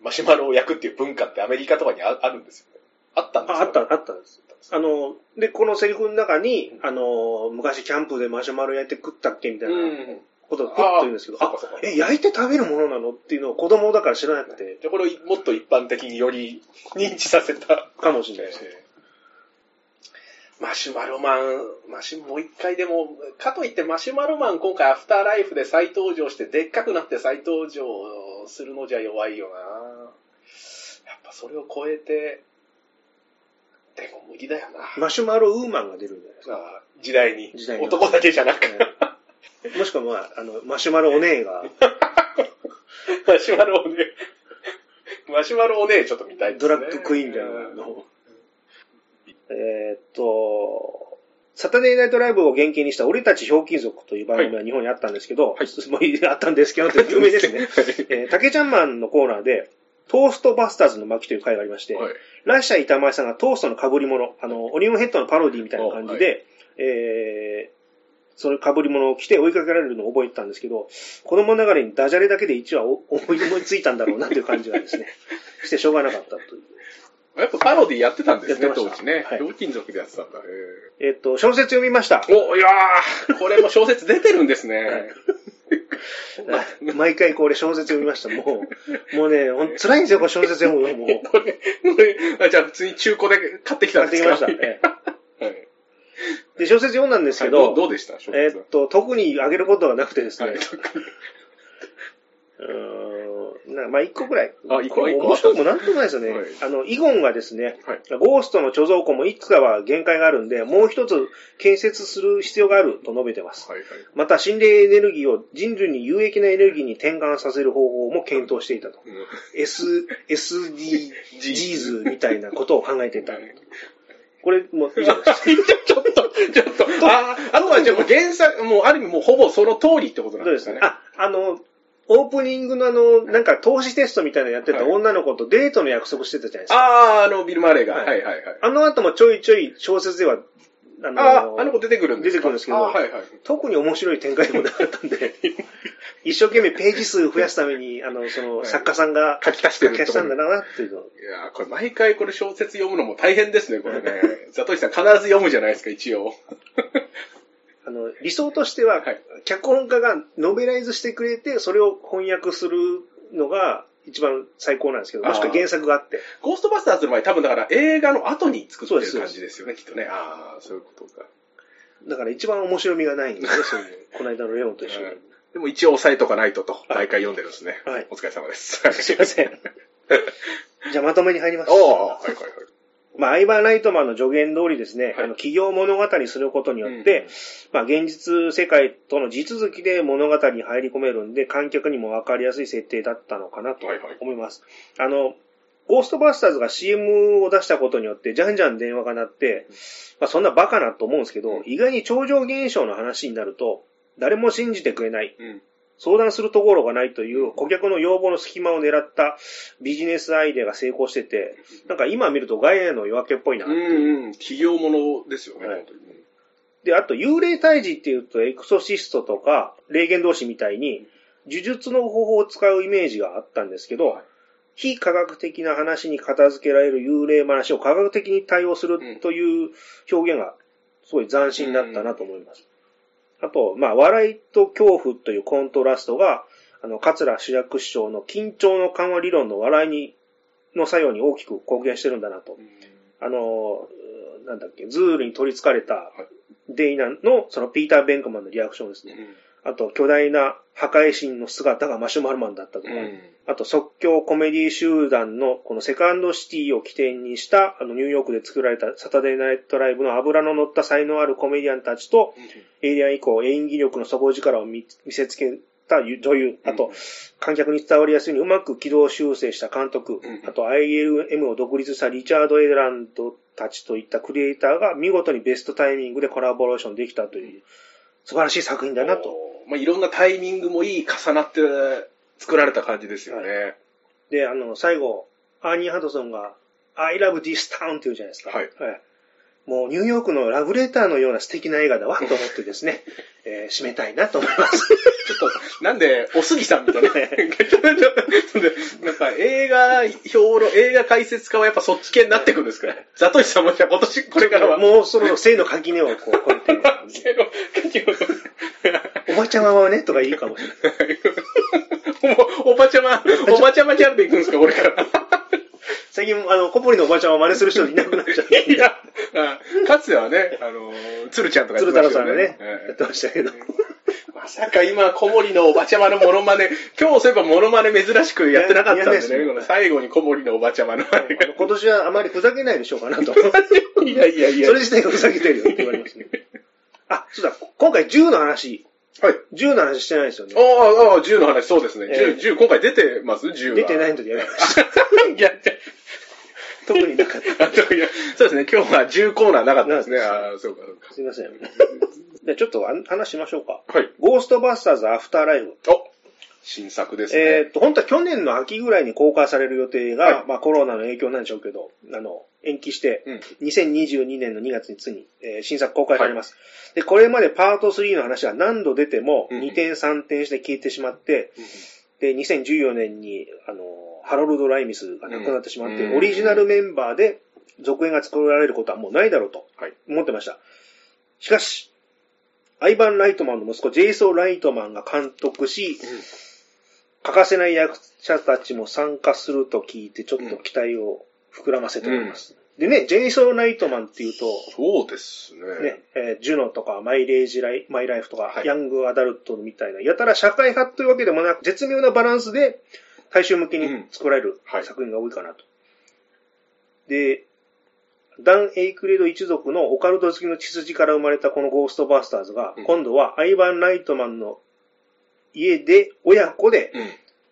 マシュマロを焼くっていう文化ってアメリカとかにああるんですよね。あったんですあ、かあった、あったんです。あの、で、このセリフの中に、あの、昔キャンプでマシュマロ焼いて食ったっけみたいなうん。ことをふっと言うんですけど、あえ、焼いて食べるものなのっていうのを子供だから知らなくて、じゃあこれをもっと一般的により認知させた。かもしれないですね。マシュマロマン、マシュ、もう一回でも、かといってマシュマロマン今回アフターライフで再登場して、でっかくなって再登場するのじゃ弱いよなやっぱそれを超えて、でも無理だよなマシュマロウーマンが出るんじゃないですか？あ時代に。時代に男だけじゃなく、もしくは、まあ、あの、マシュマロお姉が、マシュマロおねマシュマロおねちょっと見たいですね。ドラッグクイーンみたいなのを。えーっと、サタデーナイトライブを原型にした俺たちひょうきん族という番組は日本にあったんですけど、はい もうあったんですけど、有名ですね。えー、竹ちゃんマンのコーナーで、トーストバスターズの巻という回がありまして、はい。ラッシャー板前さんがトーストの被り物、あの、オニオンヘッドのパロディみたいな感じで、えー、その被り物を着て追いかけられるのを覚えてたんですけど、子供ながらにダジャレだけで1話お思い思いついたんだろうなという感じがですね、してしょうがなかったという。やっぱパロディやってたんですね、やってました当時ね。はい料金族でやってたんだ。へえっと、小説読みました。ーお、いやー、これも小説出てるんですね。毎回これ小説読みました。もう、もうね、辛いんですよ、これ小説読むの。もう。これ、これ、あじゃあ普通に中古で買ってきたんですか？買ってきました。で、小説読んだんですけど、はいどうどうでした小説は？えっと、特にあげることがなくてですね、はい。うーんなまあ、一個ぐらい。あ一個これ面白いもなんともないですよね。はいあの、イゴンがですね、はいゴーストの貯蔵庫もいくつかは限界があるんで、もう一つ建設する必要があると述べてます。はいはい。また、心霊エネルギーを人類に有益なエネルギーに転換させる方法も検討していたと。うん S、SDGs みたいなことを考えていた。これ、もう以上です。ちょっと、ちょっと、あ、あとはじゃあもう原作、もうある意味もうほぼその通りってことなんでかね。。そうですすねあ、あの、オープニングのあの、なんか投資テストみたいなのやってたはい女の子とデートの約束してたじゃないですか。あー、あの、ビル・マーレーが。ははいいはいはい。あの後もちょいちょい小説では、あの、あー、あの子出てくるんですか？出てくるんですけどはいはい。特に面白い展開でもなかったんで、一生懸命ページ数増やすために、あの、その、はい作家さんが書き足してる書き足したんだなっていうのを。いやーこれ毎回これ小説読むのも大変ですね、これね。ザトシさん必ず読むじゃないですか、一応。あの、理想としては、はい脚本家がノベライズしてくれて、それを翻訳するのが一番最高なんですけど、もしくは原作があって。ゴーストバスターズの場合多分だから映画の後に作ってる感じですよね、きっとね。ああ、そういうことか。だから一番面白みがないんですね、そういう。この間のレオンと一緒に。はいでも一応押さえとかないとと、い毎回読んでるんですね。はいお疲れ様です。すいません。じゃあまとめに入ります。おおはいはいはい。まあ、アイバー・ライトマンの助言通りですね、はいあの企業物語にすることによって、まあ、現実世界との地続きで物語に入り込めるんで、観客にも分かりやすい設定だったのかなとはいはい思います。あの、ゴーストバスターズが CM を出したことによって、じゃんじゃん電話が鳴って、まあ、そんなバカなと思うんですけど、うん意外に超常現象の話になると、誰も信じてくれない。うん。相談するところがないという顧客の要望の隙間を狙ったビジネスアイデアが成功してて、なんか今見るとガイアの夜明けっぽいな。うんうん。企業ものですよね、はい本当に。で、あと幽霊退治っていうとエクソシストとか霊言同士みたいに呪術の方法を使うイメージがあったんですけど、はい非科学的な話に片付けられる幽霊話を科学的に対応するという表現がすごい斬新だったなと思います。あと、まあ、笑いと恐怖というコントラストが、あの、桂主役師匠の緊張の緩和理論の笑いに、の作用に大きく貢献してるんだなと。あの、なんだっけ、ズールに取り憑かれたデイナの、そのピーター・ベンクマンのリアクションですね。あと、巨大な破壊神の姿がマシュマロマンだったとか、うん。あと、即興コメディ集団のこのセカンドシティを起点にした、あの、ニューヨークで作られたサタデーナイトライブの油の乗った才能あるコメディアンたちと、エイリアン以降演技力の底力を見見せつけた女優、あと、観客に伝わりやすいようにうまく軌道修正した監督、ん。あと ILM を独立したリチャード・エランドたちといったクリエイターが見事にベストタイミングでコラボレーションできたという、素晴らしい作品だなと。まあ、いろんなタイミングもいい重なって作られた感じですよね。で、あの、最後、アーニー・ハドソンが、I love this town って言うじゃないですか。はいもうニューヨークのラブレターのような素敵な映画だわと思ってですね、えー締めたいなと思います。ちょっと、なんで、おすぎさんみたいな。なんか映画評論、映画解説家はやっぱそっち系になってくるんですか？ザトシさんもじゃあ今年、これからは。もうその性の垣根をこう、こうやって、おばちゃまはね、とかいいかもしれない。お おばちゃま、おばちゃまキャラで行くんですか、これから。最近、あの、コポリのおばちゃまを真似する人いなくなっちゃって。いや、あかつてはね、あの、鶴ちゃんとかやって鶴太ましたよね。郎さんがね、やってましたけど。まさか今、小森のおばちゃまのモノマネ、今日そういえばモノマネ珍しくやってなかったんですねこの最後に小森のおばちゃまの。今年はあまりふざけないでしょうかなと。いやいやいや。それ自体がふざけてるよって言われますね。あ、そうだ、今回銃の話、はい。銃の話してないですよね。ああ、ああ、銃の話、そうですね。ええ銃、銃、今回出てます？銃は。出てないのでやりました。いや、特になかった。そうですね、今日は銃コーナーなかったですね。ああ、そうか、そうか。すいません。じゃあちょっとあ話しましょうか。はい。ゴーストバスターズアフターライブ。お新作ですね。えーっと、本当は去年の秋ぐらいに公開される予定が、はい。まあコロナの影響なんでしょうけど、あの、延期して、うん。2022年の2月についに、えー新作公開されます、で、これまでパート3の話は何度出てもうん2点3点して消えてしまって、で、2014年に、あの、ハロルド・ライミスが亡くなってしまって、うんオリジナルメンバーで続編が作られることはもうないだろうとはい。思ってました。しかし、アイバン・ライトマンの息子、ジェイソー・ライトマンが監督し、欠かせない役者たちも参加すると聞いて、ちょっと期待を膨らませております。でね、ジェイソー・ライトマンっていうと、そうですね。ね、えージュノとか、マイレージライ、マイライフとか、はいヤングアダルトみたいな、やたら社会派というわけでもなく、絶妙なバランスで、大衆向けに作られるはい作品が多いかなと。で、ダン・エイクレド一族のオカルト好きの血筋から生まれたこのゴーストバスターズが、うん今度はアイバン・ライトマンの家で、親子でうん。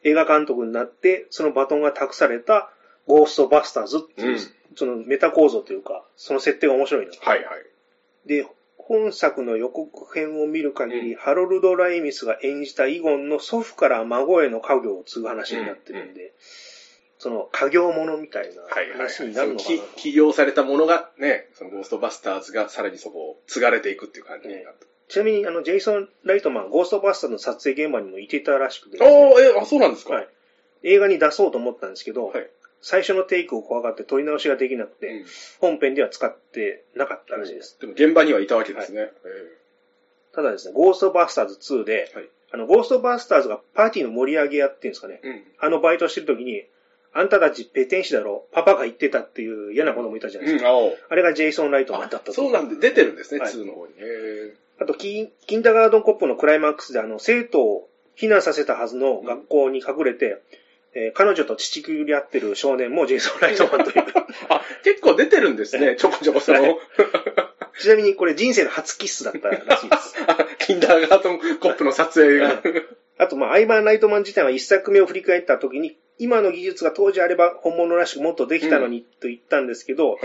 映画監督になって、そのバトンが託されたゴーストバスターズっていう、うんそのメタ構造というか、その設定が面白いな。はいはい。で、本作の予告編を見る限り、ハロルド・ライミスが演じたイゴンの祖父から孫への家業を継ぐ話になってるんで、その家業ものみたいなはいはい、はい。話になるのかなそのき起用されたものがね、そのゴーストバスターズがさらにそこを継がれていくっていう感じになって。ちなみに、あの、ジェイソン・ライトマン、ゴーストバスターズの撮影現場にもいてたらしくて、ああ、え、あ、そうなんですか？はい映画に出そうと思ったんですけど、はい最初のテイクを怖がって撮り直しができなくて、うん本編では使ってなかったらしいです。でも現場にはいたわけですね。ただですね、ゴーストバスターズ2で、はいあの、ゴーストバスターズがパーティーの盛り上げやっていうんですかね、ええうん。あのバイトしてる時に、あんたたちペテン師だろ、パパが言ってたっていう嫌な子供いたじゃないですか。うん、ああれがジェイソン・ライトマンだったと。そうなんで、出てるんですね、はい2の方に。へあとキン、キンダーガードンコップのクライマックスで、あの、生徒を避難させたはずの学校に隠れて、えー彼女と父くり合ってる少年もジェイソン・ライトマンという。あ、結構出てるんですね、ちょこちょこその、はい。ちなみにこれ人生の初キッスだったらしいです。キンダーガートンコップの撮影が。あと、まあ、アイバン・ライトマン自体は一作目を振り返った時に、今の技術が当時あれば本物らしくもっとできたのにと言ったんですけど、はい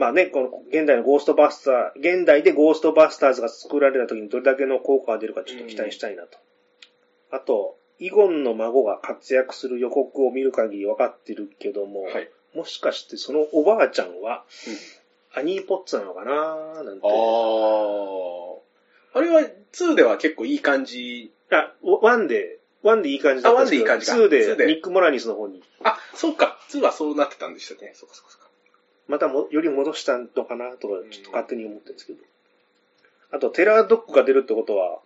まあね、この現代のゴーストバスター、現代でゴーストバスターズが作られた時にどれだけの効果が出るかちょっと期待したいなと。あと、イゴンの孫が活躍する予告を見る限り分かってるけども、はい。もしかしてそのおばあちゃんは、アニーポッツなのかな？なんて。ああ。あれは2では結構いい感じ。あ、ワンで、ワンでいい感じだったんですけど、あワンでいい感じかツーでツーでリック・モラニスの方に、あ、そうか。2はそうなってたんでしたね。そうかそうかそうか。またも、より戻したのかなとか、ちょっと勝手に思ってるんですけど。あと、テラードッグが出るってことは、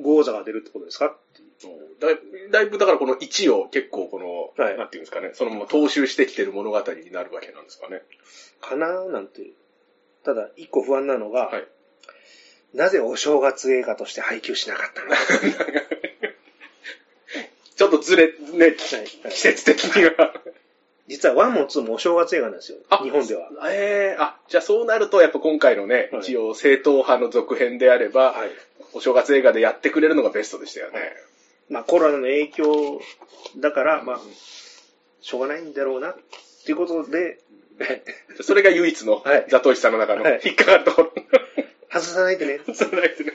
ゴーザが出るってことですかだいだいぶだからこの1を結構この、はいなんていうんですかね、そのまま踏襲してきてる物語になるわけなんですかね。かななんて。ただ、一個不安なのが、はいなぜお正月映画として配給しなかったのか。ちょっとずれ、ね、はい季節的には。実は1も2もお正月映画なんですよ。日本では。ええあ、じゃあそうなると、やっぱ今回のね、はい一応正統派の続編であれば、はい。お正月映画でやってくれるのがベストでしたよね。まあ、コロナの影響だから、まあ、しょうがないんだろうな、っていうことで、それが唯一の、はいザトウシさんの中のはい引っかかるところ。外さないでね。そうないですね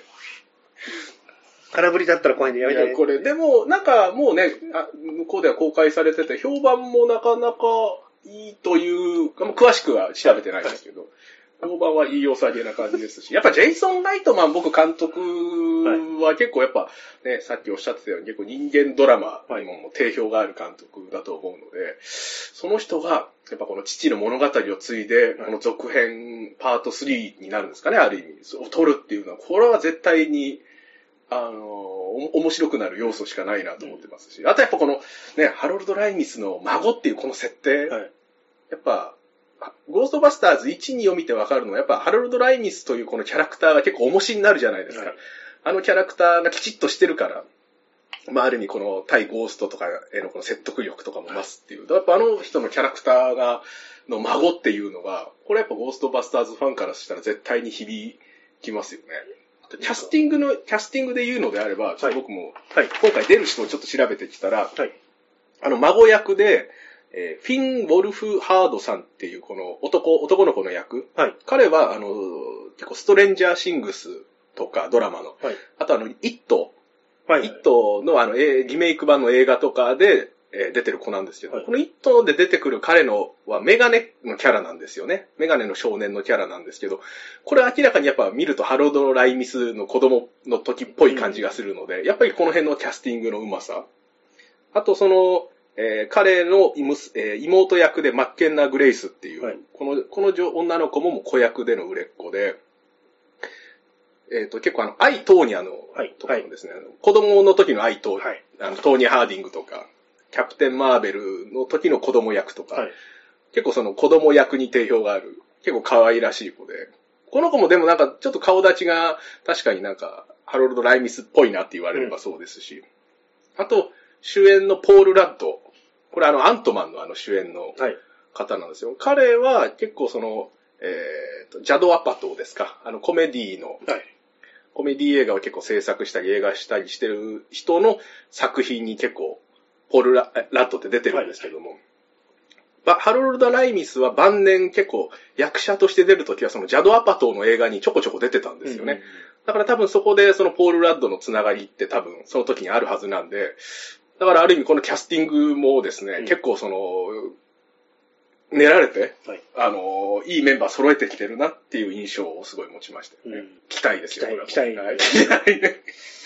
空振りだったら怖いんでやめて。ね。いや、これ、でも、なんかもうね、あ向こうでは公開されてて、評判もなかなかいいという、詳しくは調べてないんですけど、評判はいい良さげな感じですし、やっぱジェイソン・ライトマン、僕監督は結構やっぱ、ね、さっきおっしゃってたように結構人間ドラマにも定評がある監督だと思うので、その人が、やっぱこの父の物語を継いで、この続編パート3になるんですかね、ある意味、を撮るっていうのは、これは絶対に、あの、お面白くなる要素しかないなと思ってますし、あとやっぱこの、ね、ハロルド・ライミスの孫っていうこの設定、はいやっぱ、ゴーストバスターズ1、2を見てわかるのは、やっぱハロルド・ライミスというこのキャラクターが結構重しになるじゃないですか。はいあのキャラクターがきちっとしてるから、まあ、ある意味この対ゴーストとかへのこの説得力とかも増すっていう。やっぱあの人のキャラクターが、の孫っていうのが、これやっぱゴーストバスターズファンからしたら絶対に響きますよね。キャスティングの、キャスティングで言うのであれば、ちょっと僕も、はい。今回出る人をちょっと調べてきたら、はい。あの、孫役で、えーフィン・ウォルフ・ハードさんっていうこの男、男の子の役。はい。彼は、あの、結構ストレンジャーシングスとかドラマの、はい。あとあの、イット、はい。イットのあの、えーリメイク版の映画とかで、えー出てる子なんですけど、はいこのイットで出てくる彼のはメガネのキャラなんですよね。メガネの少年のキャラなんですけど、これ明らかにやっぱ見るとハロード・ライミスの子供の時っぽい感じがするので、やっぱりこの辺のキャスティングのうまさ。あとその、えー彼の妹,、えー妹役でマッケンナー・グレイスっていう、はいこの、この女女の子ももう子役での売れっ子で、えっ、と、結構あの、アイ・トーニャの、はいとかのですね、あの子供の時のアイ・トーニャ、はい。あの、トーニャ・ハーディングとか、キャプテン・マーベルの時の子供役とか、はい。結構その子供役に定評がある、結構可愛らしい子で、この子もでもなんかちょっと顔立ちが確かになんかハロルド・ライミスっぽいなって言われればそうですし、あと主演のポール・ラッド、これあのアントマンのあの主演のはい。方なんですよ。彼は結構その、えーと、ジャド・アパトーですか、あのコメディのはい。コメディ映画を結構制作したり映画したりしてる人の作品に結構、ポールラ・ラッドって出てるんですけども、ばハロルド・ライミスは晩年結構役者として出るときはそのジャド・アパトーの映画にちょこちょこ出てたんですよね。だから多分そこでそのポール・ラッドのつながりって多分その時にあるはずなんで、だからある意味このキャスティングもですね、うん結構その、練られて、はい。あのーいいメンバー揃えてきてるなっていう印象をすごい持ちましたよね。うん期待ですよ、期待これははい 期待ね。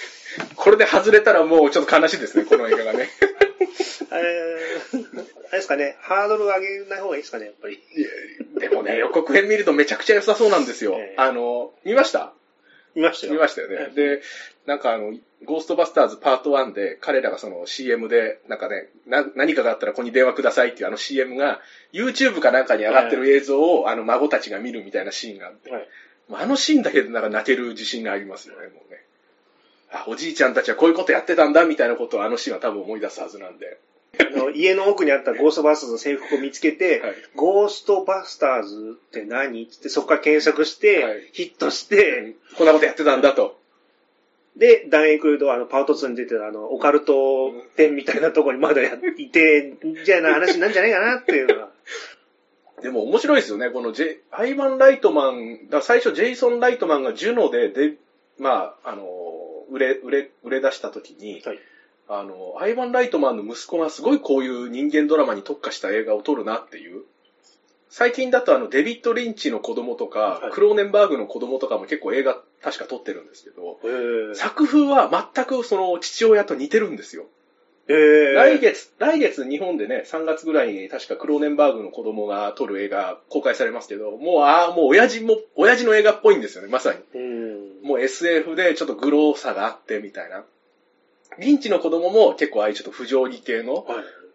これで外れたらもうちょっと悲しいですね、この映画がね。えー、あれですかね、ハードル上げない方がいいですかね、やっぱり。でもね、予告編見るとめちゃくちゃ良さそうなんですよ。ええあの、見ました？見ましたよ。見ましたよね。で、なんかあの、ゴーストバスターズパート1で、彼らがその CM で、なんかね、な何かがあったらここに電話くださいっていうあの CM が、YouTube かなんかに上がってる映像を、あの、孫たちが見るみたいなシーンがあって、はい。あのシーンだけでなんか泣ける自信がありますよね、もうね。あ、おじいちゃんたちはこういうことやってたんだ、みたいなことをあのシーンは多分思い出すはずなんで。あの家の奥にあったゴーストバスターズの制服を見つけて、はいゴーストバスターズって何？ってそこから検索して、はいヒットして、こんなことやってたんだと。で、ダンエイクルードはあのパート2に出てるあの、オカルト展みたいなところにまだやいて、じゃあな話なんじゃないかなっていうのは。でも面白いですよね。このジェアイバン・ライトマン、だ最初ジェイソン・ライトマンがジュノで、で、まあ、あの、売れ、売れ、売れ出した時に、はいあの、アイバン・ライトマンの息子がすごいこういう人間ドラマに特化した映画を撮るなっていう。最近だとあの、デビッド・リンチの子供とか、はいクローネンバーグの子供とかも結構映画確か撮ってるんですけど、えー作風は全くその父親と似てるんですよ。えー来月、来月日本でね、3月ぐらいに確かクローネンバーグの子供が撮る映画公開されますけど、もう、ああ、もう親父も、親父の映画っぽいんですよね、まさに。うん。もう SF でちょっとグローさがあってみたいな。リンチの子供も結構ああいうちょっと不条理系の、はい。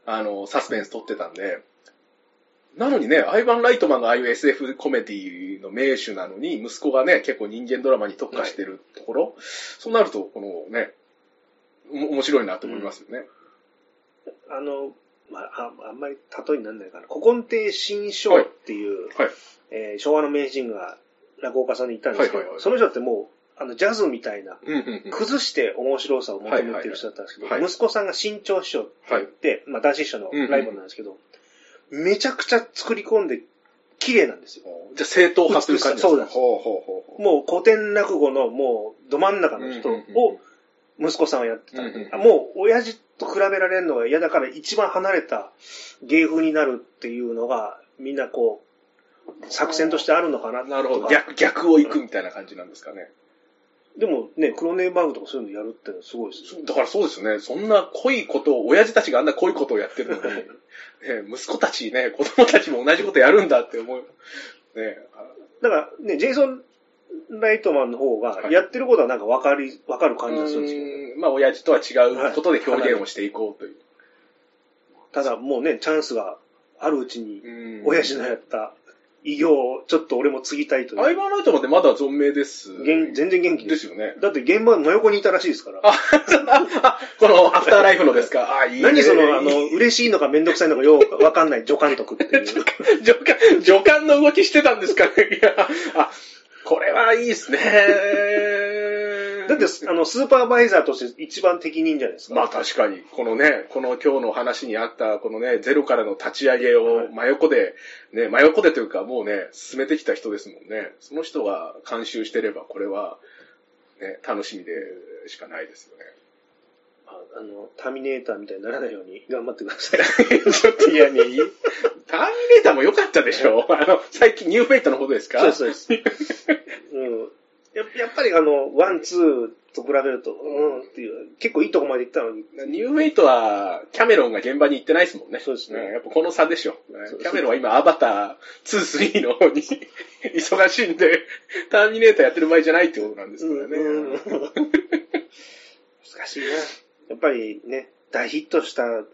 あの、サスペンス撮ってたんで、なのにね、アイバン・ライトマンがああいう SF コメディの名手なのに、息子がね、結構人間ドラマに特化してるところ、そうなると、このね、お面白いなと思いますよね。あの、まあ、ああんまり例えにならないかな。古今亭新章っていう、はい。えー昭和の名人が落語家さんに言ったんですけど、はいはいはいその人ってもう、あの、ジャズみたいな。崩して面白さを求めてる人だったんですけど、息子さんが新潮師匠って言って、まあ、男子師匠のライバルなんですけど、めちゃくちゃ作り込んで綺麗なんですよ。じゃあ正統派という感じですか？そうですほうほうほうほう。もう古典落語のもうど真ん中の人を息子さんはやってたんもう親父と比べられるのが嫌だから一番離れた芸風になるっていうのがみんなこう作戦としてあるのかななるほど。逆、逆を行くみたいな感じなんですかね。でもね、クロネンバーグとかそういうのやるってのはすごいですよ。だからそうですよね。そんな濃いことを、親父たちがあんな濃いことをやってるのに、ね、息子たちね、子供たちも同じことやるんだって思う。ね、だからね、ジェイソン・ライトマンの方がはいやってることはなんかわかり、わかる感じがするんですけど、うんまあ親父とは違うことで表現をしていこうという。ただもうね、チャンスがあるうちにうん親父のやった偉業をちょっと俺も継ぎたいという。アイバーライトマンってまだ存命です。元全然元気で。ですすよね。だって現場の真横にいたらしいですから。あ、あ このアフターライフのですか？あ、いいね。何その、あの、嬉しいのかめんどくさいのかようわかんない助監督っていう。助監、助監の動きしてたんですかね？いや、あ、これはいいですね。だって、あの、スーパーバイザーとして一番適任じゃないですか。まあ確かに、このね、この今日の話にあった、このね、ゼロからの立ち上げを真横で、ね、真横でというかもうね、進めてきた人ですもんね。その人が監修してれば、これは、ね、楽しみでしかないですよね。ああの、ターミネーターみたいにならないように頑張ってください。ちょっと嫌に、ターミネーターも良かったでしょあの、最近ニューフェイトのことですか？そうです、そうです。うん。ややっぱりあの、ワン、ツーと比べると、うんっていう、結構いいとこまで行ったのに。ニューフェイトは、キャメロンが現場に行ってないですもんね。そうですねやっぱこの差でしょ。キャメロンは今、アバター2、3の方に 忙しいんで、ターミネーターやってる場合じゃないってことなんですからね。うん難しいな。やっぱりね、大ヒットした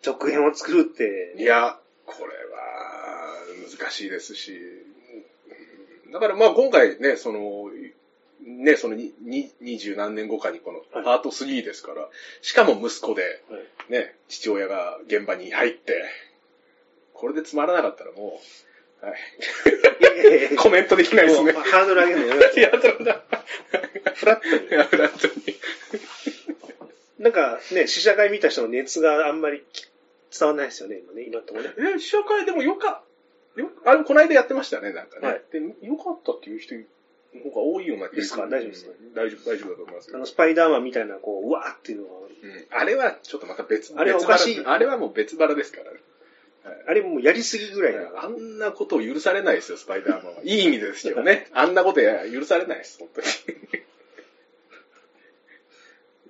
続編を作るって、いや、これは難しいですし、だからまあ今回ね、その、ね、そのにに二十何年後かにこのはいパート3ですから、しかも息子で、はいね、父親が現場に入って、これでつまらなかったらもう、はい、コメントできないですね。ハードル上げるのやめていや、そうだ。フラットに。フラットに。なんかね、試写会見た人の熱があんまり伝わんないですよね、今ね、今のところね。え、試写会でもよかよ、あれ、この間やってましたね、なんかね。はいで、よかったっていう人の方が多いような気がですか大丈夫ですかうん大丈夫、大丈夫だと思いますよあの、スパイダーマンみたいな、こう、うわーっていうのが、うんあれはちょっとまた別、あれはおかしいあれはもう別腹ですからね。あれもうやりすぎぐらいだあんなことを許されないですよ、スパイダーマンは。いい意味ですけどね。あんなことや許されないです、本当に。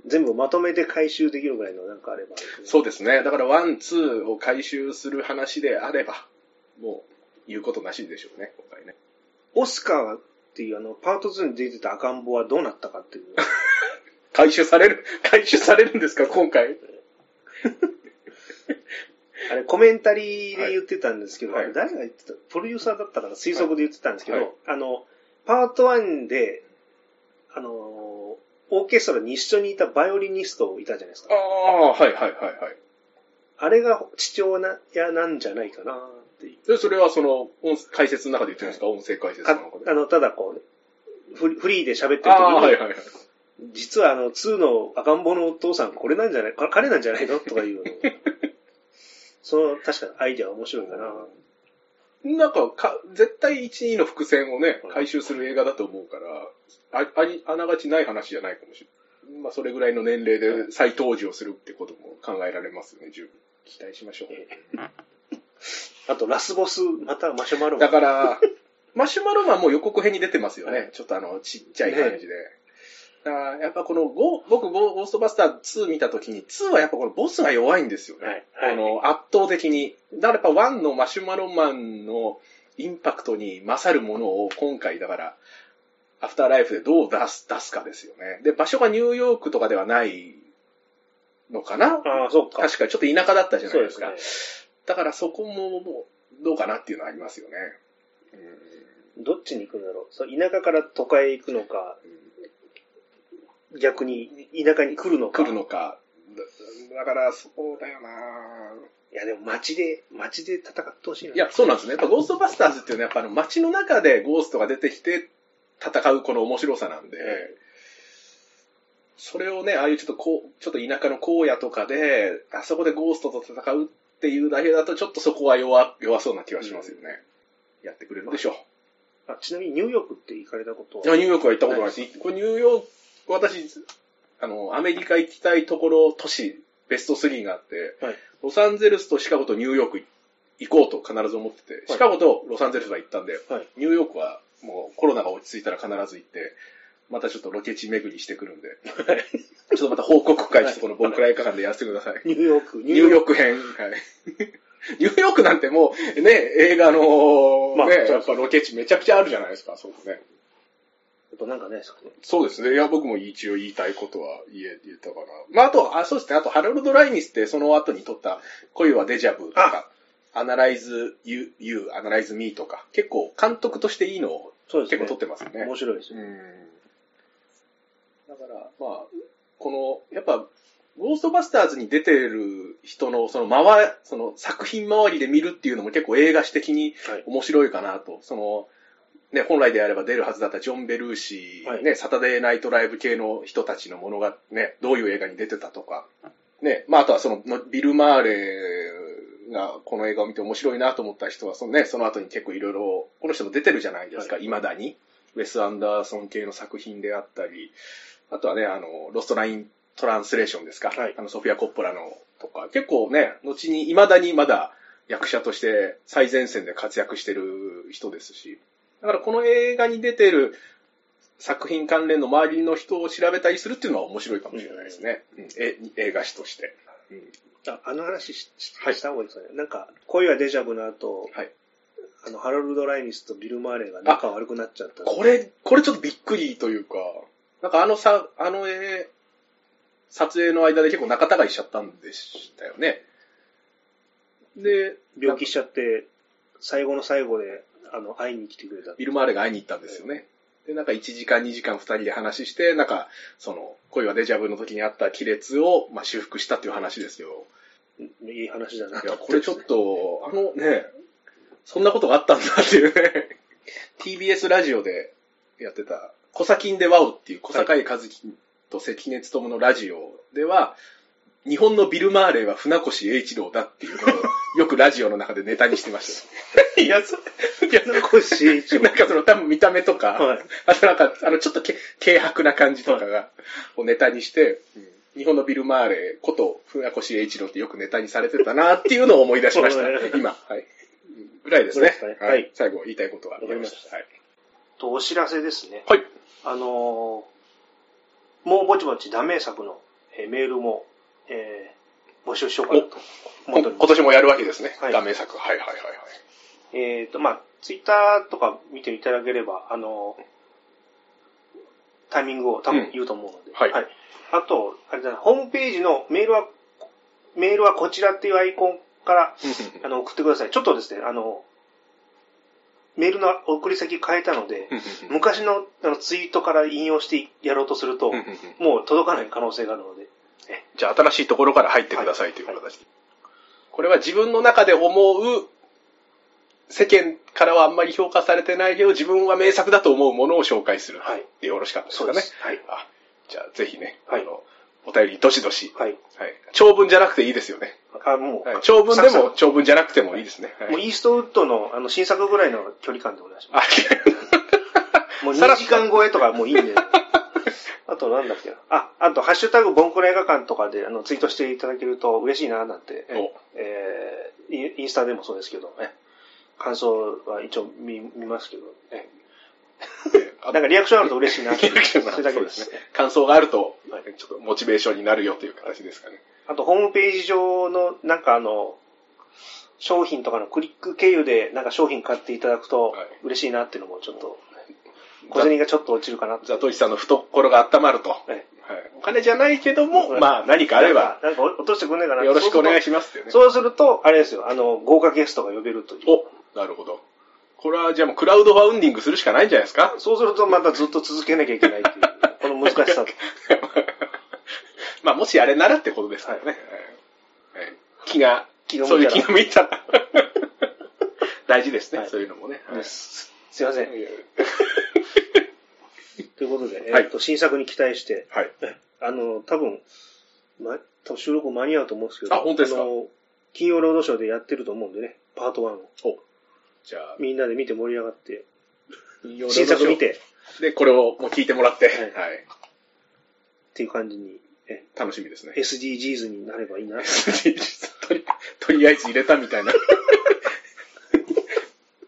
全部まとめて回収できるぐらいのなんかあれば。そうですね。だから、ワン、ツーを回収する話であれば、もう、言うことなしでしょうね、今回ね。オスカーっていうあの、パート2に出てた赤ん坊はどうなったかっていう。回収される、回収されるんですか、今回？あれ、コメンタリーで言ってたんですけど、はい誰が言ってた？プロデューサーだったかな？推測で言ってたんですけど、はいあの、パート1で、あの、オーケストラに一緒にいたバイオリニストいたじゃないですか。ああ、はいはいはいはい。あれが父親なんじゃないかなっていう。で、それはその、音解説の中で言ってるんですか音声解説のか中で。あの、ただこう、フリフリーで喋ってる時ああ、はいに、はいはい。実はあの、2の赤ん坊のお父さんこれなんじゃないか彼なんじゃないの？とかいうの。その、確かにアイデアは面白いかな。なんかか、絶対1、2の伏線をねうん、回収する映画だと思うから、あありあながちない話じゃないかもしれない。まあ、それぐらいの年齢で再登場するってことも考えられますよね、十分。期待しましょう。あと、ラスボス、またマシュマロマンだから、マシュマロマンも予告編に出てますよね。はいちょっとあの、ちっちゃい感じで。だからやっぱこのゴ、僕ゴ、ゴーストバスター2見たときに、2はやっぱこのボスが弱いんですよね。はい。はい。この圧倒的に。だからやっぱ1のマシュマロマンのインパクトに勝るものを今回だから、アフターライフでどう出す、出すかですよね。で、場所がニューヨークとかではないのかなああ、そうか。確かにちょっと田舎だったじゃないでか。そうですすね。だからそこももうどうかなっていうのはありますよね。うんどっちに行くんだろう？そう田舎から都会へ行くのか、逆に田舎に来るのか。来るのか。だだから、そこだよないや、でも街で、街で戦ってほしいな。いや、そうなんですね。やっぱゴーストバスターズっていうのは、やっぱあの街の中でゴーストが出てきて戦うこの面白さなんで、それをね、ああいうちょっとこう、ちょっと田舎の荒野とかで、あそこでゴーストと戦うっていうだけだと、ちょっとそこは弱、弱そうな気がしますよね。やってくれるでしょあちなみにニューヨークって行かれたことう。いや、ニューヨークは行ったことないし、これニューヨーク、私、あの、アメリカ行きたいところ、都市、ベスト3があって、はいロサンゼルスとシカゴとニューヨーク行こうと必ず思ってて、シカゴとロサンゼルスは行ったんで、はい。ニューヨークはもうコロナが落ち着いたら必ず行って、またちょっとロケ地巡りしてくるんで、ちょっとまた報告会、ちょっとこのボンクラ映画館でやらせてください。ニューヨーク、ニューヨーク編。はい。ニューヨークなんてもう、ね、映画の、ね、まあそうそうやっぱロケ地めちゃくちゃあるじゃないですか、そうね。あとなんかね。そうですね。いや、僕も一応言いたいことは言え、言ったかな。まあ、あと、あ、そうですね。あと、ハロルド・ライミスってその後に撮った恋はデジャブとか、アナライズ・ユー、アナライズ・ミーとか、結構監督としていいのを。結構撮ってますよね。面白いですよ。うん。だから、まあ、この、やっぱ、ゴーストバスターズに出てる人の、その、周り、その、作品周りで見るっていうのも結構映画史的にはい。面白いかなと。その、ね、本来であれば出るはずだったジョン・ベルーシー、はいね、サタデーナイトライブ系の人たちのものがね、どういう映画に出てたとか、ね、まあ、あとはその、のビル・マーレーがこの映画を見て面白いなと思った人は、そのね、その後に結構いろいろ、この人も出てるじゃないですか、はい未だに。ウェス・アンダーソン系の作品であったり、あとはね、あの、ロストライントランスレーションですか、はいあの、ソフィア・コッポラのとか、結構ね、後に未だにまだ役者として最前線で活躍してる人ですし、だからこの映画に出てる作品関連の周りの人を調べたりするっていうのは面白いかもしれないですね。うんえ映画史として。うんああの話ししはいした方がいいですかね。なんか、恋はデジャブの後、はい。あの、ハロルド・ライニスとビル・マーレーが仲悪くなっちゃった。これ、これちょっとびっくりというか、なんかあのさ、あの絵、撮影の間で結構仲違いしちゃったんでしたよね。で、病気しちゃって、最後の最後で、あの、会いに来てくれた。ビル・マーレが会いに行ったんですよね。で、なんか1時間2時間2人で話して、なんか、その、恋はデジャブの時にあった亀裂を、まあ、修復したっていう話ですよ。いい話だな。いや、これちょっと、あのね、そんなことがあったんだっていうね、TBS ラジオでやってた、小崎でワオっていう小坂井和樹と関根勤のラジオでは、日本のビル・マーレーは船越英一郎だっていうのを、よくラジオの中でネタにしてました。いや、そいや、船越英一郎 なんかその多分見た目とか、はい。あとなんか、あの、ちょっとけ軽薄な感じとかが、をネタにして、日本のビル・マーレこと船越英一郎ってよくネタにされてたなっていうのを思い出しました。今。はい。ぐらいですね。すかねはい最後言いたいことはわかりましたはい。と、お知らせですね。はい。あのーもうぼちぼちダメ作の、えーメールも、えー募集しようかなと思っております。今年もやるわけですね。はいダメ作。はいはいはいはい。えっ、と、まあ、ツイッターとか見ていただければ、あのータイミングを多分言うと思うので。うんはいあと、あれだな、ホームページのメールは、メールはこちらっていうアイコンから、あの、送ってください。ちょっとですね、あの、メールの送り先変えたので、昔のあのツイートから引用してやろうとすると、もう届かない可能性があるので、じゃあ新しいところから入ってくださいという形で。これは自分の中で思う、世間からはあんまり評価されてないけど、自分は名作だと思うものを紹介する。はいでよろしかったですかね。はい。あじゃあぜひね、はいあの、お便りどしどし。はい。はい。長文じゃなくていいですよね。あ、もう、はい、長文でも長文じゃなくてもいいですね。はいもうイーストウッドのあの新作ぐらいの距離感でお願いしまあす。もう2さらっと時間超えとかもういいんで。あとなんだっけな。あ、あと、ハッシュタグボンクラ映画館とかであのツイートしていただけると嬉しいな、なんて。えーインスタでもそうですけど、え感想は一応見見ますけど、えあなんかリアクションあると嬉しいなっていう。それだけでそうですすね。感想があるとはい、ちょっとモチベーションになるよという形ですかね。あと、ホームページ上の、なんかあの、商品とかのクリック経由で、なんか商品買っていただくとはい、嬉しいなっていうのもちょっと、小銭がちょっと落ちるかな。ザトイチさんの懐が温まると。はいえお金じゃないけども、はいまあ何かあれば、なんか、落としてくんないかなよろしくお願いししますってね。そうすると、あれですよ、あの、豪華ゲストが呼べるという。お、なるほど。これはじゃあもうクラウドファウンディングするしかないんじゃないですか？そうするとまたずっと続けなきゃいけないっていう、この難しさ。まあもしあれならってことですからね。はいはい気が、気が向そういう気が向いたら。大事ですね、はいそういうのもね。はいですすいません。ということで、はいえっと、新作に期待して、はい。あの、多分、ま、多分収録間に合うと思うんですけど、あ本当ですか？の、金曜ロードショーでやってると思うんでね、パート1を。じゃあ、みんなで見て盛り上がって、新新作見。て、で、これをもう聞いてもらって、はいはい。っていう感じに、え楽しみですね。SDGs になればいいな。とりとりあえず入れたみたいな。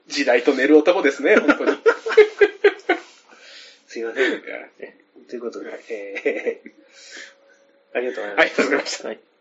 時代と寝る男ですね、本当に。すいません。ということで、えー、ありがとうございます。ありがとうございましたはい